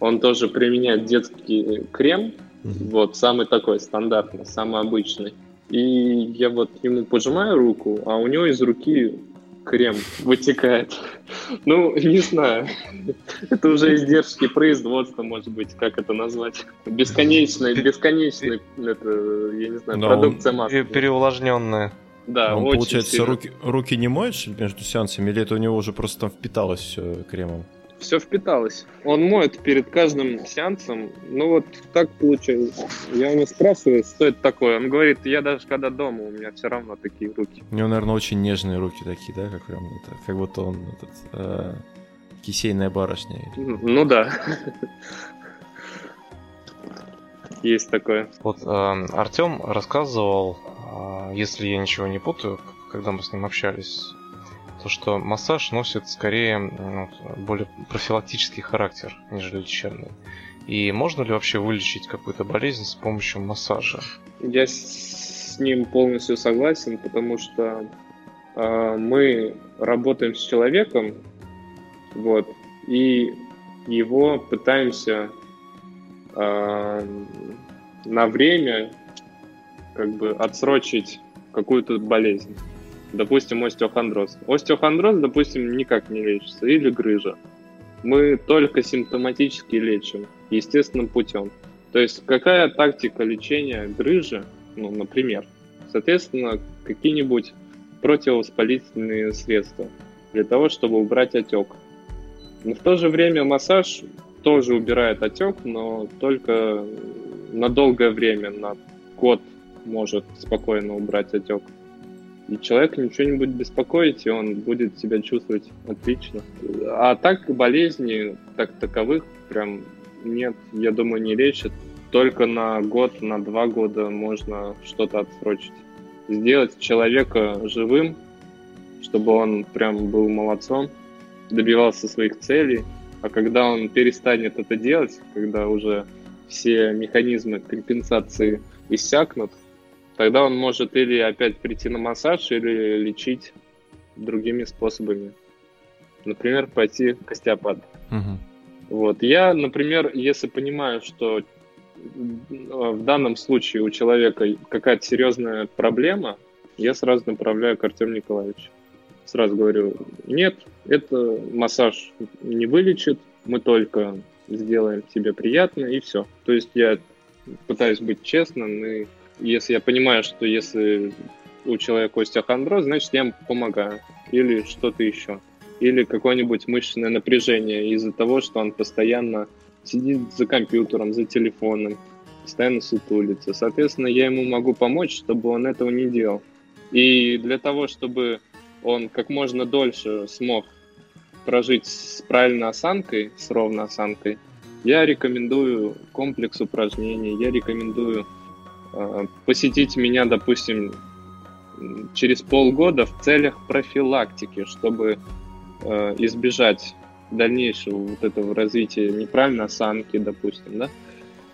Он тоже применяет детский крем, mm-hmm. вот самый такой стандартный, самый обычный. И я вот ему пожимаю руку, а у него из руки крем вытекает. Ну, не знаю. Это уже издержки производства, может быть, как это назвать. Бесконечный, бесконечный, это, я не знаю, Да, продукция маски. Переувлажненная. Да, Он, очень получается, сильно. руки, руки не моешь между сеансами, или это у него уже просто там впиталось все кремом? Все впиталось. Он моет перед каждым сеансом. Ну вот так получилось. Я у него спрашиваю, что это такое. Он говорит, я даже когда дома, у меня все равно такие руки. У него, наверное, очень нежные руки такие, да, как прям это, как будто он этот, э, кисейная барышня. Ну да. Есть такое. Вот Артем рассказывал, а, если я ничего не путаю, когда мы с ним общались, то что массаж носит скорее ну, более профилактический характер, нежели лечебный. И можно ли вообще вылечить какую-то болезнь с помощью массажа? Я с ним полностью согласен, потому что э, мы работаем с человеком, вот, и его пытаемся э, на время как бы отсрочить какую-то болезнь. Допустим, остеохондроз. Остеохондроз, допустим, никак не лечится. Или грыжа. Мы только симптоматически лечим, естественным путем. То есть какая тактика лечения грыжи, ну, например, соответственно, какие-нибудь противовоспалительные средства для того, чтобы убрать отек. Но в то же время массаж тоже убирает отек, но только на долгое время, на год может спокойно убрать отек. И человек ничего не будет беспокоить, и он будет себя чувствовать отлично. А так болезни, так таковых, прям нет, я думаю, не лечат. Только на год, на два года можно что-то отсрочить. Сделать человека живым, чтобы он прям был молодцом, добивался своих целей. А когда он перестанет это делать, когда уже все механизмы компенсации иссякнут, тогда он может или опять прийти на массаж, или лечить другими способами. Например, пойти к остеопату. Мгм. Вот. Я, например, если понимаю, что в данном случае у человека какая-то серьезная проблема, я сразу направляю к Артему Николаевичу. Сразу говорю, нет, это массаж не вылечит, мы только сделаем тебе приятно и все. То есть я пытаюсь быть честным, и если я понимаю, что если у человека остеохондроз, значит я ему помогаю. Или что-то еще. Или какое-нибудь мышечное напряжение из-за того, что он постоянно сидит за компьютером, за телефоном, постоянно сутулится. Соответственно, я ему могу помочь, чтобы он этого не делал. И для того, чтобы он как можно дольше смог прожить с правильной осанкой, с ровной осанкой, я рекомендую комплекс упражнений, я рекомендую посетить меня, допустим, через полгода в целях профилактики, чтобы э, избежать дальнейшего вот этого развития неправильной осанки, допустим, да.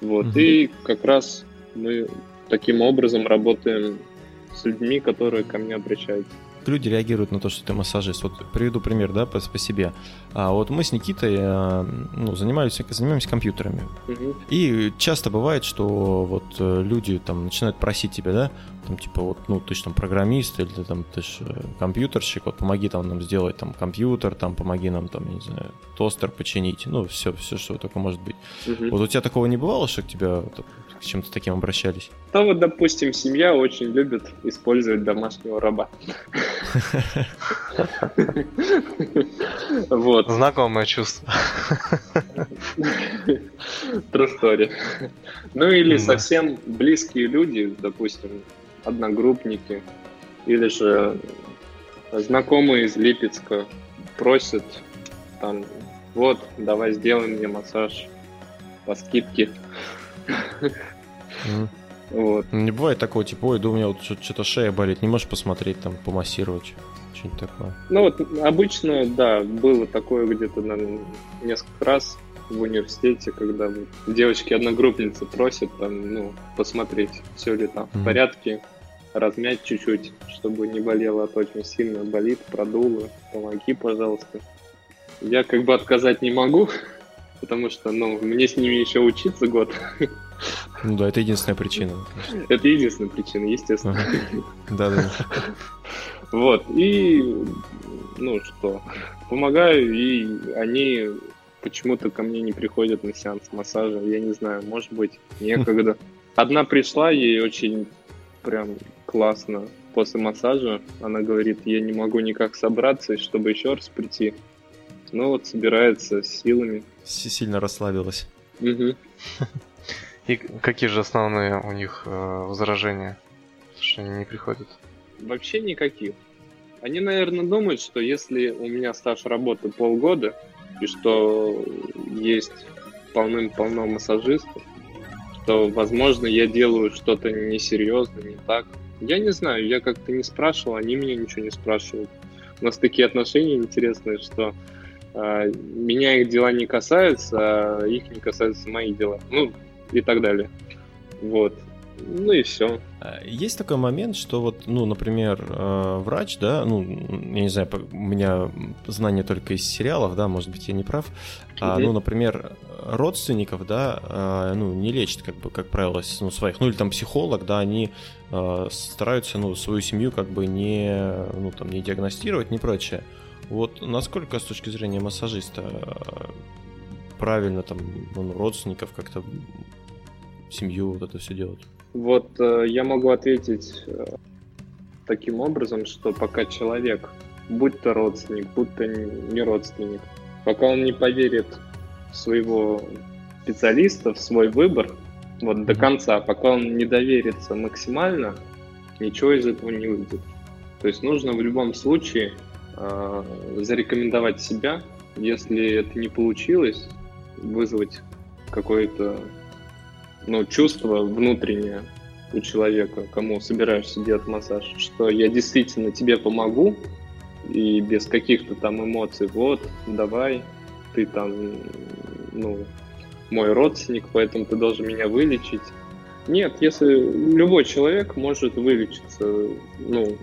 Вот. Мгм. И как раз мы таким образом работаем с людьми, которые ко мне обращаются. Люди реагируют на то, что ты массажист. Вот приведу пример, да, по, по себе. А вот мы с Никитой э, ну, занимаемся, занимаемся компьютерами. Мгм. И часто бывает, что вот э, люди там начинают просить тебя, да, там типа вот, ну ты же там программист или ты там ты ж э, компьютерщик, вот помоги там нам сделать там компьютер, там помоги нам там, не знаю, тостер починить, ну все, все, что только может быть. Мгм. Вот у тебя такого не бывало, что к вот, к чем-то таким обращались? То вот, допустим, семья очень любит использовать домашнего раба. Вот. Знакомое чувство. True story. Ну или совсем близкие люди, допустим, одногруппники, или же знакомые из Липецка просят там, вот, давай сделай мне массаж по скидке. Вот. Не бывает такого, типа, ой, да у меня вот что- что-то шея болит, не можешь посмотреть, там, помассировать, что-нибудь такое. Ну вот обычно, да, было такое где-то наверное, несколько раз в университете, когда вот девочки-одногруппницы просят там, ну, посмотреть, все ли там Мгм. в порядке, размять чуть-чуть, чтобы не болело, а то очень сильно болит, продуло, помоги, пожалуйста. Я как бы отказать не могу, потому что, ну, мне с ними еще учиться год. Ну да, это единственная причина. Это единственная причина, естественно. Да-да. Вот, и, ну что, помогаю, и они почему-то ко мне не приходят на сеанс массажа. Я не знаю, может быть, некогда. Одна пришла, ей очень прям классно после массажа. Она говорит, я не могу никак собраться, чтобы еще раз прийти. Ну вот собирается с силами. Сильно расслабилась. Угу. И какие же основные у них э, возражения, что они не приходят? Вообще никаких. Они, наверное, думают, что если у меня стаж работы полгода, и что есть полным-полно массажистов, то, возможно, я делаю что-то несерьезно, не так. Я не знаю, я как-то не спрашивал, они меня ничего не спрашивают. У нас такие отношения интересные, что э, меня их дела не касаются, а их не касаются мои дела. Ну, и так далее. Вот. Ну и все. А, есть такой момент, что вот, ну, например, э, врач, да, ну, я не знаю, у меня знания только из сериалов, да, может быть, я не прав. А, ну, например, родственников, да, а, ну, не лечат, как бы, как правило, ну, своих, ну, или там психолог, да, они э, стараются, ну, свою семью как бы не, ну, там, не диагностировать, не прочее. Вот насколько с точки зрения массажиста э, правильно там ну, родственников как-то семью вот это все делать? Вот э, я могу ответить э, таким образом, что пока человек, будь то родственник, будь то не родственник, пока он не поверит в своего специалиста, в свой выбор, вот до конца, пока он не доверится максимально, ничего из этого не выйдет. То есть нужно в любом случае э, зарекомендовать себя. Если это не получилось, вызвать какое-то ну, чувство внутреннее у человека, кому собираешься делать массаж, что я действительно тебе помогу, и без каких-то там эмоций, вот, давай, ты там, ну, мой родственник, поэтому ты должен меня вылечить. Нет, если любой человек может вылечиться, ну,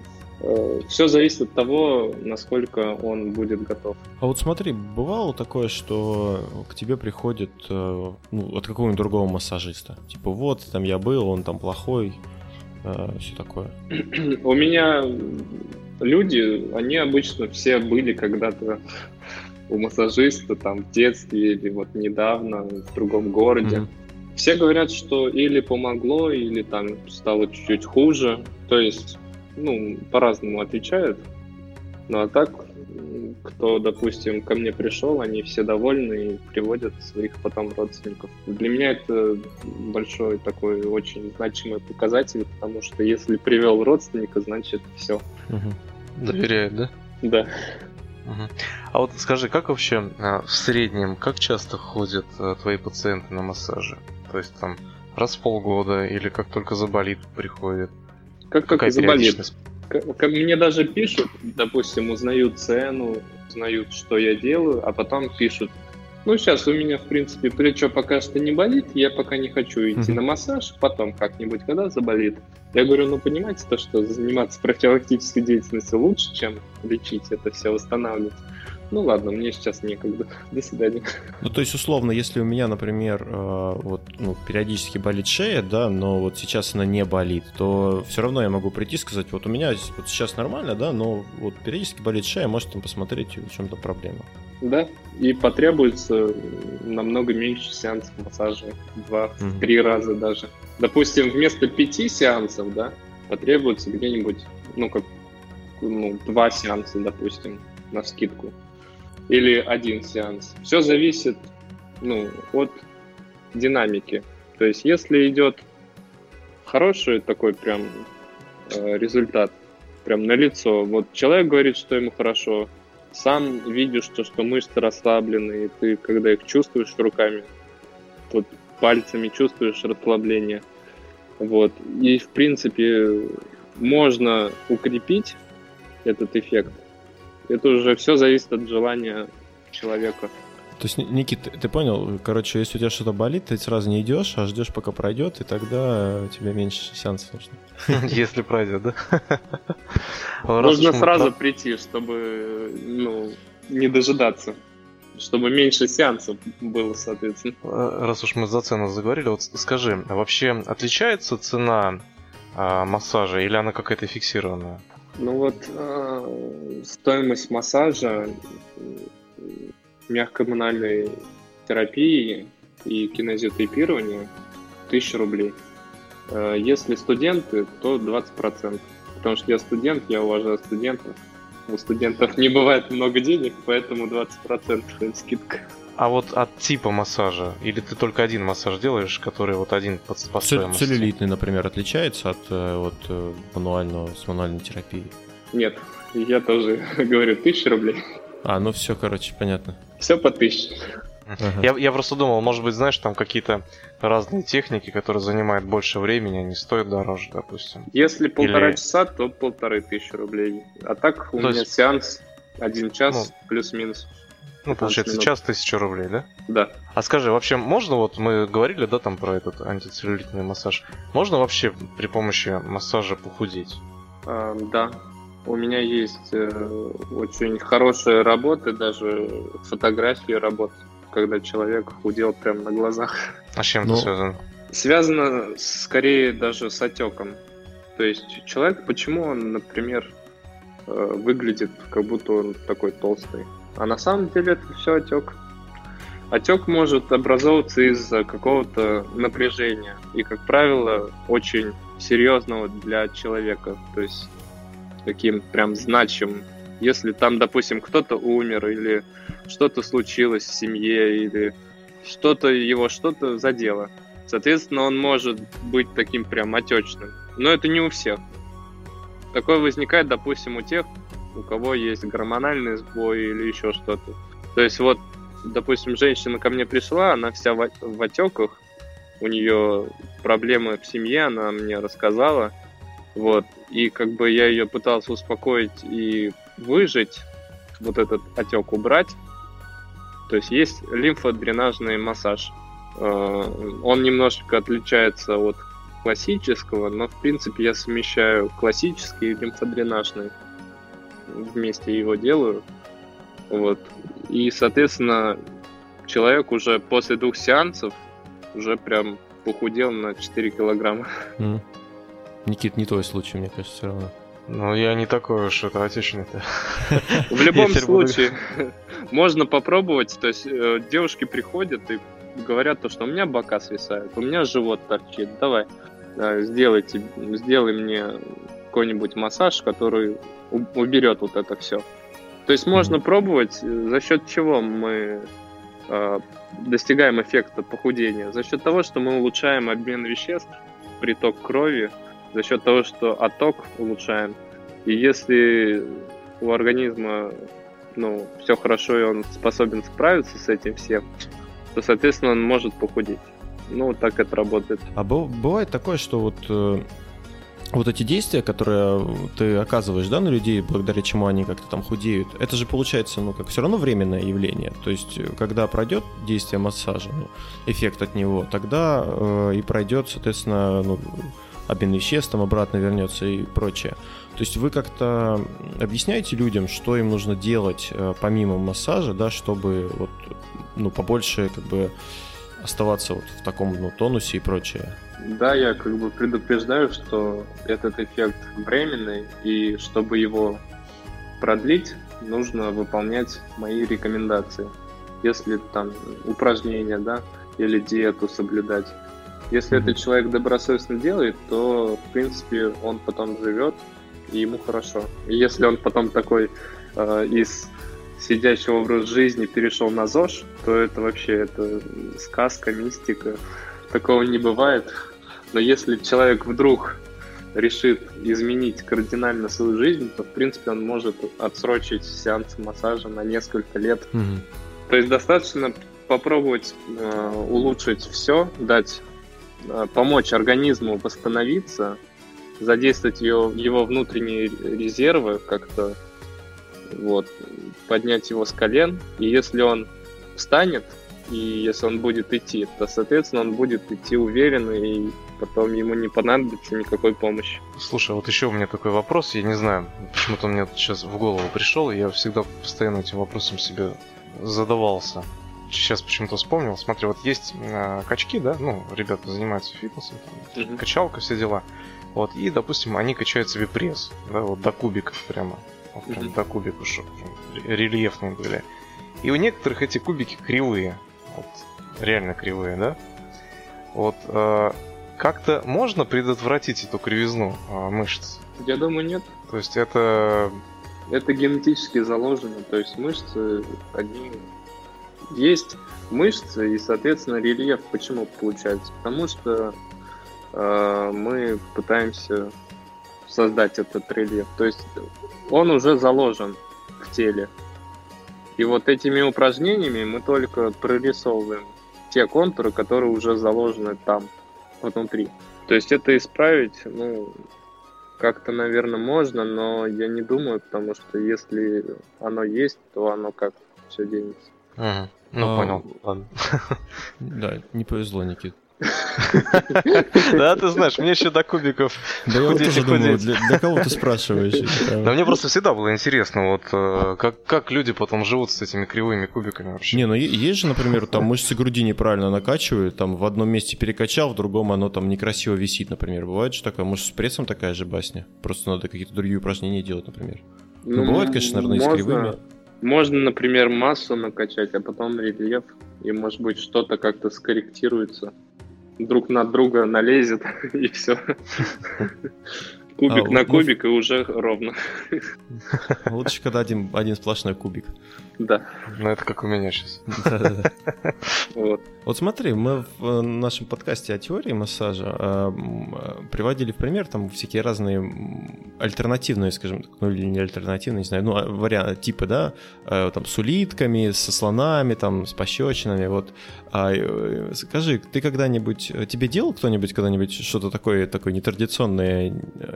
Все зависит от того, насколько он будет готов. А вот смотри, бывало такое, что к тебе приходит э, ну, от какого-нибудь другого массажиста? Типа, вот, там я был, он там плохой, э, все такое. У меня люди, они обычно все были когда-то у массажиста там в детстве или вот недавно в другом городе. Mm-hmm. Все говорят, что или помогло, или там стало чуть-чуть хуже. То есть ну, по-разному отвечают. Ну а так, кто, допустим, ко мне пришел, они все довольны и приводят своих потом родственников. Для меня это большой такой очень значимый показатель, потому что если привел родственника, значит все. Угу. Доверяет, да? Да. Угу. А вот скажи, как вообще а, в среднем, как часто ходят а, твои пациенты на массажи? То есть там раз в полгода или как только заболит приходит? Как, как заболит? Ко мне даже пишут, допустим, узнают цену, узнают, что я делаю, а потом пишут, ну, сейчас у меня, в принципе, плечо пока что не болит, я пока не хочу идти mm-hmm. на массаж, потом как-нибудь, когда заболит. Я говорю, ну, понимаете то, что заниматься профилактической деятельностью лучше, чем лечить это все, восстанавливать ну ладно, мне сейчас некогда. До свидания. Ну, то есть, условно, если у меня, например, э, вот, ну, периодически болит шея, да, но вот сейчас она не болит, то все равно я могу прийти и сказать, вот у меня вот сейчас нормально, да, но вот периодически болит шея, может там посмотреть, в чем-то проблема. Да, и потребуется намного меньше сеансов массажа, два, mm-hmm. три раза даже. Допустим, вместо пяти сеансов, да, потребуется где-нибудь, ну, как, ну, два сеанса, допустим, на скидку или один сеанс. Все зависит ну, от динамики. То есть, если идет хороший такой прям э, результат, прям на лицо, вот человек говорит, что ему хорошо, сам видишь, что, что мышцы расслаблены, и ты, когда их чувствуешь руками, вот пальцами чувствуешь расслабление. Вот. И, в принципе, можно укрепить этот эффект это уже все зависит от желания человека. То есть, Никит, ты понял? Короче, если у тебя что-то болит, ты сразу не идешь, а ждешь, пока пройдет, и тогда тебе меньше сеансов нужно. Если пройдет, да? Нужно сразу прийти, чтобы ну, не дожидаться чтобы меньше сеансов было, соответственно. Раз уж мы за цену заговорили, вот скажи, вообще отличается цена а, массажа или она какая-то фиксированная? Ну вот э, стоимость массажа, мягкомональной терапии и кинезиотейпирования 1000 рублей. Э, если студенты, то 20%. Потому что я студент, я уважаю студентов. У студентов не бывает много денег, поэтому 20% скидка. А вот от типа массажа, или ты только один массаж делаешь, который вот один по, по стоимости? Целлюлитный, например, отличается от э, вот, э, мануального, с мануальной терапией? Нет, я тоже говорю, тысяча рублей. А, ну все, короче, понятно. Все по тысяче. Ага. Я, я просто думал, может быть, знаешь, там какие-то разные техники, которые занимают больше времени, они стоят дороже, допустим. Если полтора Или... часа, то полторы тысячи рублей. А так у то меня есть... сеанс один час ну, плюс-минус. Ну, получается, час тысяча рублей, да? Да. А скажи, вообще можно, вот мы говорили, да, там про этот антицеллюлитный массаж, можно вообще при помощи массажа похудеть? А, да. У меня есть э, очень хорошие работы, даже фотографии работ, когда человек худел прямо на глазах. А с чем ну, это связано? Связано скорее даже с отеком. То есть человек, почему он, например, э, выглядит, как будто он такой толстый? А на самом деле это все отек. Отек может образовываться из-за какого-то напряжения. И, как правило, очень серьезного для человека. То есть таким прям значимым. Если там, допустим, кто-то умер или что-то случилось в семье или что-то его что-то задело. Соответственно, он может быть таким прям отечным. Но это не у всех. Такое возникает, допустим, у тех, у кого есть гормональный сбой или еще что-то. То есть вот, допустим, женщина ко мне пришла, она вся в, отеках, у нее проблемы в семье, она мне рассказала, вот, и как бы я ее пытался успокоить и выжить, вот этот отек убрать. То есть есть лимфодренажный массаж. Э, он немножечко отличается от классического, но в принципе я совмещаю классический и лимфодренажный вместе его делаю. Вот. И, соответственно, человек уже после двух сеансов уже прям похудел на 4 килограмма. Mm. Никит, не твой случай, мне кажется, все равно. Ну, я не такой уж это отечный-то. В любом случае, можно попробовать. То есть э, девушки приходят и говорят то, что у меня бока свисают, у меня живот торчит. Давай, э, сделайте, сделай мне какой-нибудь массаж, который уберет вот это все. То есть можно пробовать, э, за счет чего мы э, достигаем эффекта похудения? За счет того, что мы улучшаем обмен веществ, приток крови, за счет того, что отток улучшаем. И если у организма ну, все хорошо, и он способен справиться с этим всем, то, соответственно, он может похудеть. Ну, так это работает. А бывает такое, что вот э, вот эти действия, которые ты оказываешь, да, на людей, благодаря чему они как-то там худеют, это же получается, ну, как все равно временное явление. То есть, когда пройдет действие массажа, ну, эффект от него, тогда э, и пройдет, соответственно, ну, обмен веществ, там обратно вернется и прочее. То есть вы как-то объясняете людям, что им нужно делать э, помимо массажа, да, чтобы вот, ну, побольше как бы оставаться вот в таком ну, тонусе и прочее? Да, я как бы предупреждаю, что этот эффект временный, и чтобы его продлить, нужно выполнять мои рекомендации. Если там упражнения, да, или диету соблюдать. Если этот человек добросовестно делает, то, в принципе, он потом живет, и ему хорошо. И если он потом такой э, из сидящего образ жизни перешел на ЗОЖ, то это вообще это сказка, мистика. Такого не бывает. Но если человек вдруг решит изменить кардинально свою жизнь, то, в принципе, он может отсрочить сеанс массажа на несколько лет. Mm-hmm. То есть достаточно попробовать э, улучшить все, дать, э, помочь организму восстановиться, задействовать его, его внутренние резервы как-то, вот, поднять его с колен. И если он встанет, и если он будет идти, то, соответственно, он будет идти уверенно, и потом ему не понадобится никакой помощи. Слушай, вот еще у меня такой вопрос, я не знаю, почему-то мне сейчас в голову пришел, и я всегда постоянно этим вопросом себе задавался. Сейчас почему-то вспомнил. Смотри, вот есть э, качки, да, ну, ребята занимаются фитнесом, там, mm-hmm. качалка, все дела. Вот, и, допустим, они качают себе пресс, да, вот до кубиков прямо. Вот прям Мгм. до кубиков, чтобы рельефные были. И у некоторых эти кубики кривые. Вот, реально кривые, да? Вот, э, как-то можно предотвратить эту кривизну э, мышц? Я думаю, нет. То есть это... Это генетически заложено. То есть мышцы, они есть мышцы и, соответственно, рельеф. Почему получается? Потому что э, мы пытаемся создать этот рельеф. То есть он уже заложен в теле. И вот этими упражнениями мы только прорисовываем те контуры, которые уже заложены там, внутри. То есть это исправить, ну, как-то, наверное, можно, но я не думаю, потому что если оно есть, то оно как все денется. Мгм. Ну, А, понял. Ладно. Да, не повезло, Никит. Да, ты знаешь, мне еще до кубиков Да я тоже думаю, худеть. для, кого ты спрашиваешь? Да мне просто всегда было интересно, вот э, как, как люди потом живут с этими кривыми кубиками вообще. Не, ну есть же, например, там мышцы груди неправильно накачивают, там в одном месте перекачал, в другом оно там некрасиво висит, например. Бывает же такое, может, с прессом такая же басня? Просто надо какие-то другие упражнения делать, например. Ну, бывает, конечно, наверное, и с кривыми. Можно, например, массу накачать, а потом рельеф, и, может быть, что-то как-то скорректируется. Друг на друга налезет, и все. Кубик А, на ну, кубик, и уже ровно. Лучше, когда один, один сплошной кубик. Да, Ну это как у меня сейчас. Вот. Вот смотри, мы в э, нашем подкасте о теории массажа э, м, э, приводили в пример там всякие разные альтернативные, скажем так, ну или не альтернативные, не знаю, ну а, варианты, типы, да, э, там с улитками, со слонами, там с пощечинами, вот. А, э, скажи, ты когда-нибудь, тебе делал кто-нибудь когда-нибудь что-то такое, такое нетрадиционное,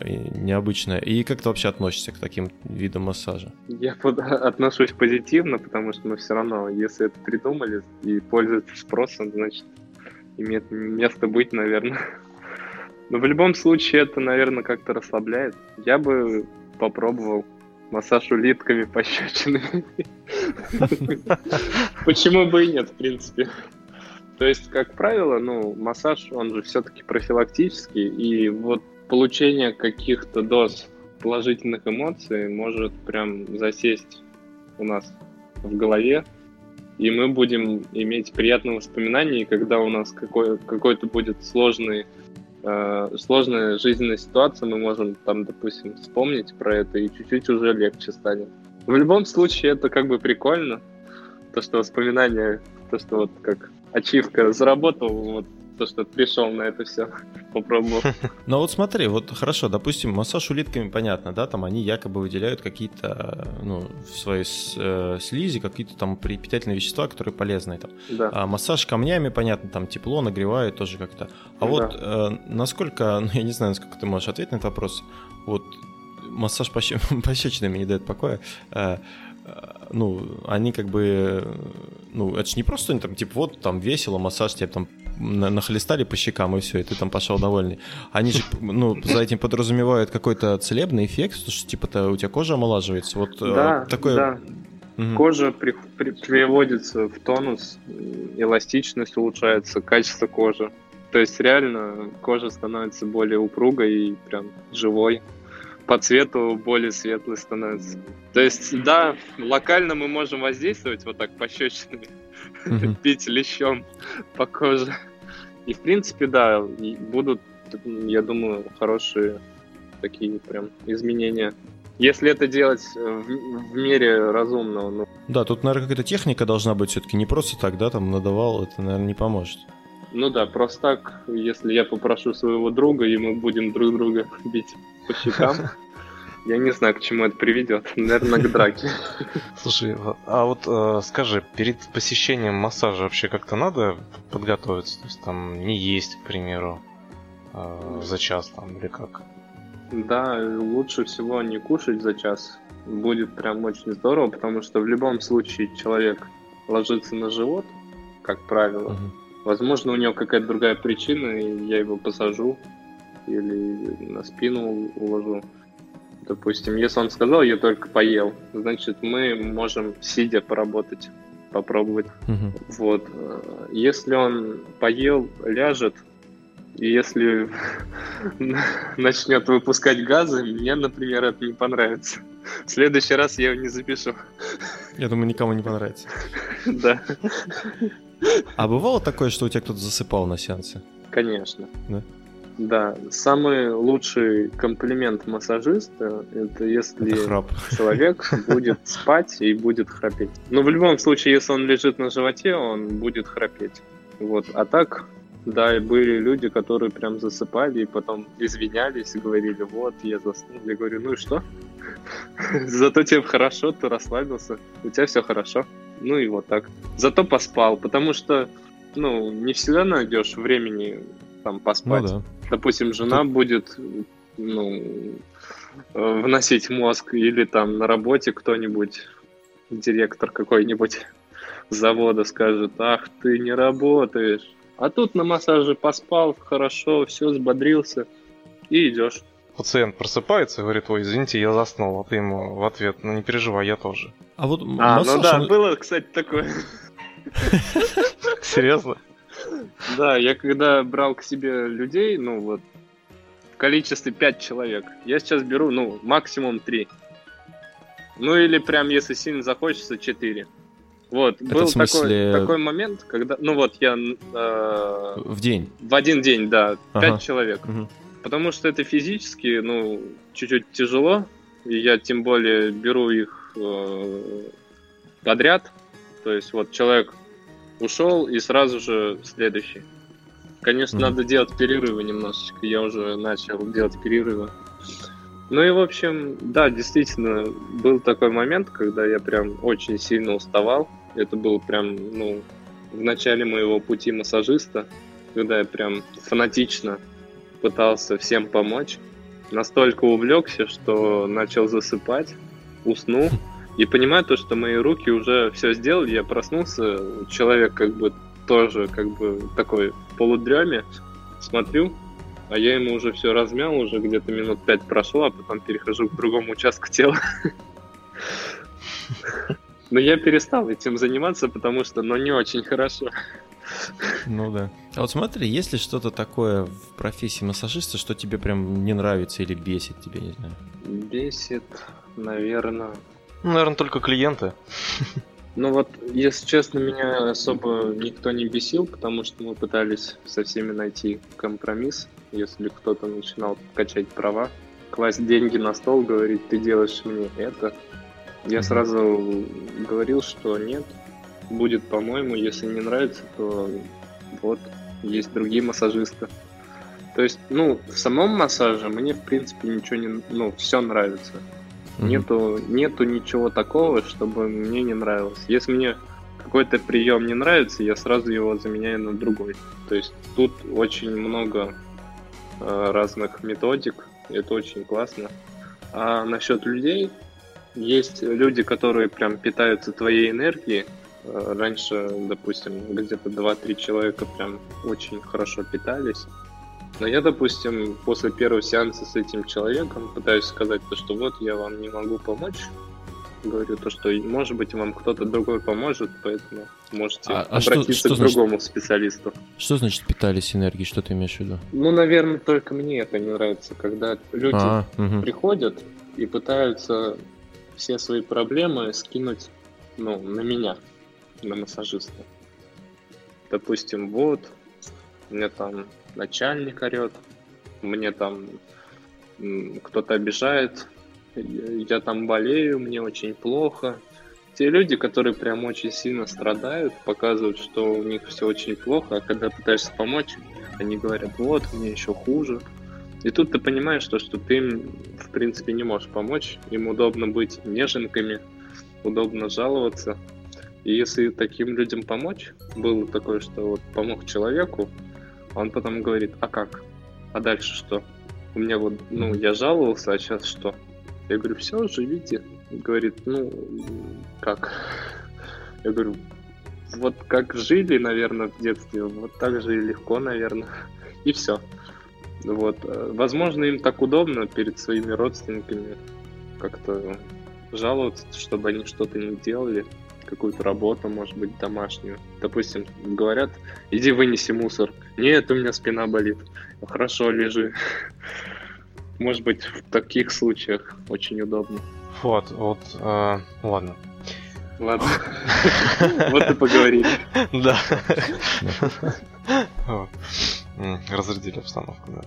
необычное? И как ты вообще относишься к таким видам массажа? Я отношусь позитивно, потому что мы все равно, если это придумали и пользуются спросом, значит, имеет место быть, наверное. Но в любом случае это, наверное, как-то расслабляет. Я бы попробовал массаж улитками, пощечинами. Почему бы и нет, в принципе. То есть, как правило, ну, массаж, он же все-таки профилактический, и вот получение каких-то доз положительных эмоций может прям засесть у нас в голове, и мы будем иметь приятные воспоминания, и когда у нас какой, какой-то будет сложный, э, сложная жизненная ситуация, мы можем там, допустим, вспомнить про это, и чуть-чуть уже легче станет. В любом случае, это как бы прикольно, то, что воспоминания, то, что вот как ачивка заработал, вот то, что пришел на это все, попробовал. Ну вот смотри, вот хорошо, допустим, массаж улитками понятно, да, там они якобы выделяют какие-то, ну, в своей э, слизи какие-то там питательные вещества, которые полезные там. Да. А массаж камнями, понятно, там тепло нагревает тоже как-то. А вот э, насколько, ну я не знаю, насколько ты можешь ответить на этот вопрос, вот массаж пощ- пощечинами не дает покоя, э, ну, они как бы, ну, это же не просто они там, типа, вот там весело, массаж тебе там нахлестали по щекам и все, и ты там пошел довольный. Они же, ну, за этим подразумевают какой-то целебный эффект, что типа то у тебя кожа омолаживается, вот э, Да, такое... да. Мгм. Кожа при- при- приводится в тонус, эластичность улучшается, качество кожи. То есть реально кожа становится более упругой и прям живой. По цвету более светлой становится. То есть, да, локально мы можем воздействовать вот так пощечинами, Мгм. пить лещом по коже. И в принципе, да, будут, я думаю, хорошие такие прям изменения. Если это делать э, в, в мере разумного, ну, Да, тут, наверное, какая-то техника должна быть все-таки не просто так, да, там надавал, это, наверное, не поможет. Ну да, просто так, если я попрошу своего друга, и мы будем друг друга бить по щекам, я не знаю, к чему это приведет. Наверное, к драке. Слушай, а вот э, скажи, перед посещением массажа вообще как-то надо подготовиться? То есть там не есть, к примеру, э, за час там или как? Да, лучше всего не кушать за час. Будет прям очень здорово, потому что в любом случае человек ложится на живот, как правило. Мгм. Возможно, у него какая-то другая причина, и я его посажу или на спину уложу. Допустим, если он сказал, я только поел, значит, мы можем сидя поработать, попробовать. Мгм. Вот. Если он поел, ляжет, И если начнет выпускать газы, мне, например, это не понравится. В следующий раз я его не запишу. Я думаю, никому не понравится. Да. А бывало такое, что у тебя кто-то засыпал на сеансе? Конечно. Да? Да. Самый лучший комплимент массажиста – это если Это человек будет спать и будет храпеть. Но в любом случае, если он лежит на животе, он будет храпеть. Вот. А так, да, и были люди, которые прям засыпали и потом извинялись и говорили, вот, я заснул. Я говорю, ну и что? Зато тебе хорошо, ты расслабился, у тебя все хорошо. Ну и вот так. Зато поспал, потому что, ну, не всегда найдешь времени там поспать. Ну да. Допустим, жена будет, ну, э, вносить мозг, или там на работе кто-нибудь, директор какой-нибудь завода скажет, ах, ты не работаешь. А тут на массаже поспал, хорошо, все, взбодрился, и идешь. Пациент просыпается и говорит, ой, извините, я заснул. А ты ему в ответ, ну не переживай, я тоже. А вот А, массаж, ну да, было, кстати, такое. Серьезно? Да, я когда брал к себе людей, ну вот, в количестве 5 человек, я сейчас беру, ну, максимум 3. Ну или прям, если сильно захочется, 4. Вот, Это был смысле- такой, такой момент, когда, ну вот, я э, в день. в один день, да, 5 Ага. человек. Мгм. Потому что это физически, ну, чуть-чуть тяжело. И я тем более беру их э, подряд. То есть вот человек ушел и сразу же следующий. Конечно, надо делать перерывы немножечко. Я уже начал делать перерывы. Ну и, в общем, да, действительно, был такой момент, когда я прям очень сильно уставал. Это был прям, ну, в начале моего пути массажиста, когда я прям фанатично пытался всем помочь. Настолько увлекся, что начал засыпать, уснул. И понимаю то, что мои руки уже все сделали, я проснулся, человек как бы тоже как бы такой в полудреме, смотрю, а я ему уже все размял, уже где-то минут пять прошло, а потом перехожу к другому участку тела. Но я перестал этим заниматься, потому что, ну, не очень хорошо. Ну да. А вот смотри, есть ли что-то такое в профессии массажиста, что тебе прям не нравится или бесит тебя, не знаю? Бесит, наверное. Ну, наверное, только клиенты. Ну вот, если честно, меня особо никто не бесил, потому что мы пытались со всеми найти компромисс. Если кто-то начинал качать права, класть деньги на стол, говорить, ты делаешь мне это. Я сразу говорил, что нет, будет по-моему, если не нравится, то вот, есть другие массажисты. То есть, ну, в самом массаже мне, в принципе, ничего не... Ну, все нравится. Мгм. Нету, нету ничего такого, чтобы мне не нравилось. Если мне какой-то прием не нравится, я сразу его заменяю на другой. То есть тут очень много э, разных методик, это очень классно. А насчет людей, есть люди, которые прям питаются твоей энергией. Э, Раньше, допустим, где-то 2-3 человека прям очень хорошо питались. Но я, допустим, после первого сеанса с этим человеком пытаюсь сказать то, что вот я вам не могу помочь. Говорю то, что может быть вам кто-то другой поможет, поэтому можете А- а что- обратиться что к значит- другому специалисту. Что значит питались энергией? Что ты имеешь в виду? Ну, наверное, только мне это не нравится, когда люди А, мгм. приходят и пытаются все свои проблемы скинуть ну, на меня, на массажиста. Допустим, вот, мне там начальник орет, мне там кто-то обижает, я там болею, мне очень плохо. Те люди, которые прям очень сильно страдают, показывают, что у них все очень плохо, а когда пытаешься помочь, они говорят, вот, мне еще хуже. И тут ты понимаешь, что, что ты им, в принципе, не можешь помочь. Им удобно быть неженками, удобно жаловаться. И если таким людям помочь, было такое, что вот помог человеку, он потом говорит, а как? А дальше что? У меня вот, ну, я жаловался, а сейчас что? Я говорю, все, живите. Говорит, ну, как? Я говорю, вот как жили, наверное, в детстве, вот так же и легко, наверное. И все. Вот. Возможно, им так удобно перед своими родственниками как-то жаловаться, чтобы они что-то не делали. Какую-то работу, может быть, домашнюю. Допустим, говорят, иди вынеси мусор. Нет, у меня спина болит. Хорошо, лежи. Может быть, в таких случаях очень удобно. Вот, вот, э, ладно. Ладно. Вот и поговорили. Да. Разрядили обстановку, да.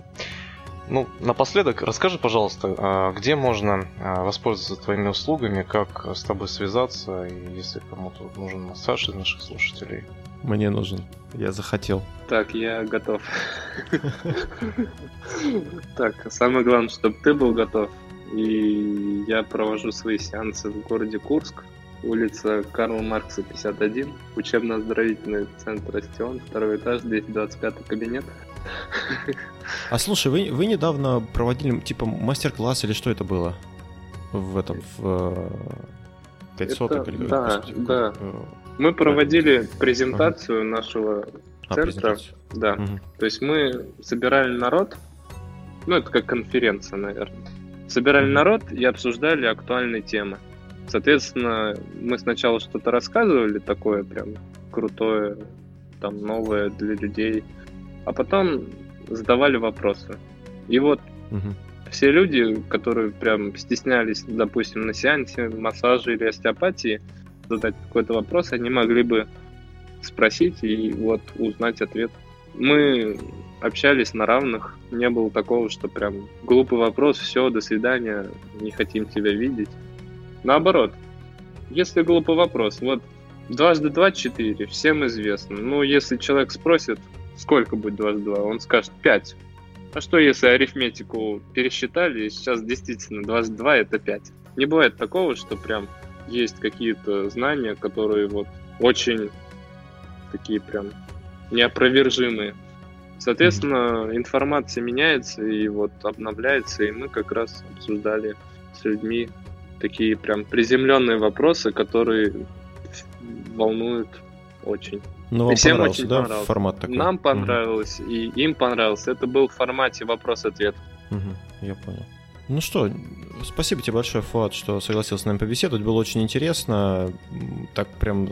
Ну, напоследок, расскажи, пожалуйста, а, где можно а, воспользоваться твоими услугами, как с тобой связаться, и если кому-то нужен массаж из наших слушателей? Мне нужен. Я захотел. Так, я готов. Так, самое главное, чтобы ты был готов. И я провожу свои сеансы в городе Курск, улица Карла Маркса, 51, учебно-оздоровительный центр Астион, второй этаж, 225 кабинет. А слушай, вы, вы недавно проводили типа мастер-класс или что это было? В этом, в 5 э, это, или Да, господи, да. Э, мы проводили презентацию ага. нашего а, центра. Да. Угу. То есть мы собирали народ, ну это как конференция, наверное. Собирали народ и обсуждали актуальные темы. Соответственно, мы сначала что-то рассказывали такое прям крутое, там новое для людей, а потом задавали вопросы. И вот угу. все люди, которые прям стеснялись, допустим, на сеансе массажа или остеопатии, задать какой-то вопрос, они могли бы спросить и вот узнать ответ. Мы общались на равных, не было такого, что прям глупый вопрос, все, до свидания, не хотим тебя видеть. Наоборот, если глупый вопрос, вот дважды два четыре, всем известно. Ну, если человек спросит, сколько будет дважды два, он скажет пять. А что если арифметику пересчитали, и сейчас действительно дважды два это пять? Не бывает такого, что прям есть какие-то знания, которые вот очень такие прям неопровержимые. Соответственно, информация меняется и вот обновляется, и мы как раз обсуждали с людьми такие прям приземленные вопросы, которые волнуют очень. Ну, вам всем очень да, понравилось. формат такой? Нам понравилось, угу. и им понравилось. Это был в формате вопрос-ответ. Угу, я понял. Ну что, спасибо тебе большое, Фуат, что согласился с нами побеседовать. Было очень интересно. Так прям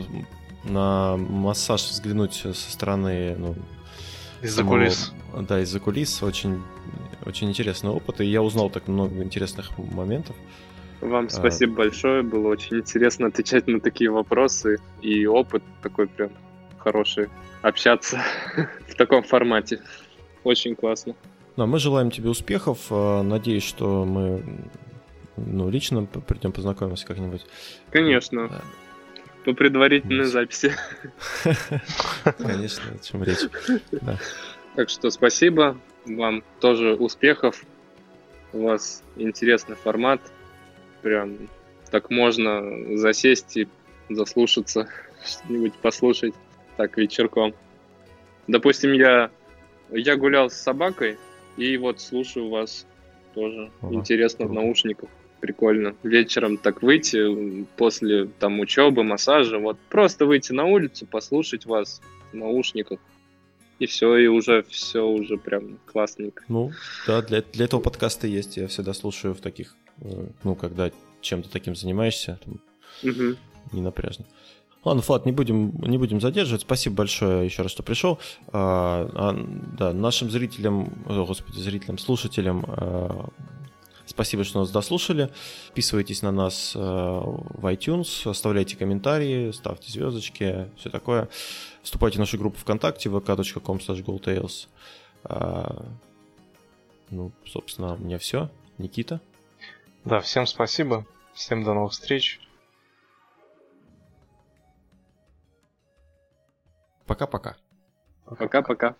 на массаж взглянуть со стороны, ну, из-за кулис. Да, из-за кулис. Очень, очень интересный опыт. И я узнал так много интересных моментов. Вам а. спасибо а... большое. Было очень интересно отвечать на такие вопросы. И опыт такой прям хороший. Общаться в таком формате. Очень классно. Да, мы желаем тебе успехов. А, надеюсь, что мы ну, лично придем познакомимся как-нибудь. Конечно. Да. По предварительной Нет. записи. Конечно, о чем речь. Да. Так что спасибо. Вам тоже успехов. У вас интересный формат. Прям так можно засесть и заслушаться, что-нибудь послушать так вечерком. Допустим, я, я гулял с собакой, и вот слушаю вас тоже. Ага, Интересно в наушниках. Прикольно. Вечером так выйти после там учебы, массажа, вот просто выйти на улицу, послушать вас в наушниках. И все, и уже все уже прям классненько. Ну, да, для, для этого подкаста есть. Я всегда слушаю в таких, ну, когда чем-то таким занимаешься, там, угу. не напряжно. Ладно, Флат, не будем, не будем задерживать. Спасибо большое еще раз, что пришел. А, а, да, нашим зрителям, о, господи, зрителям, слушателям, а, спасибо, что нас дослушали. Подписывайтесь на нас а, в iTunes, оставляйте комментарии, ставьте звездочки, все такое. Вступайте в нашу группу ВКонтакте, vk.com goldtails. А, ну, собственно, у меня все. Никита. Да, всем спасибо. Всем до новых встреч. Пока-пока. Пока-пока.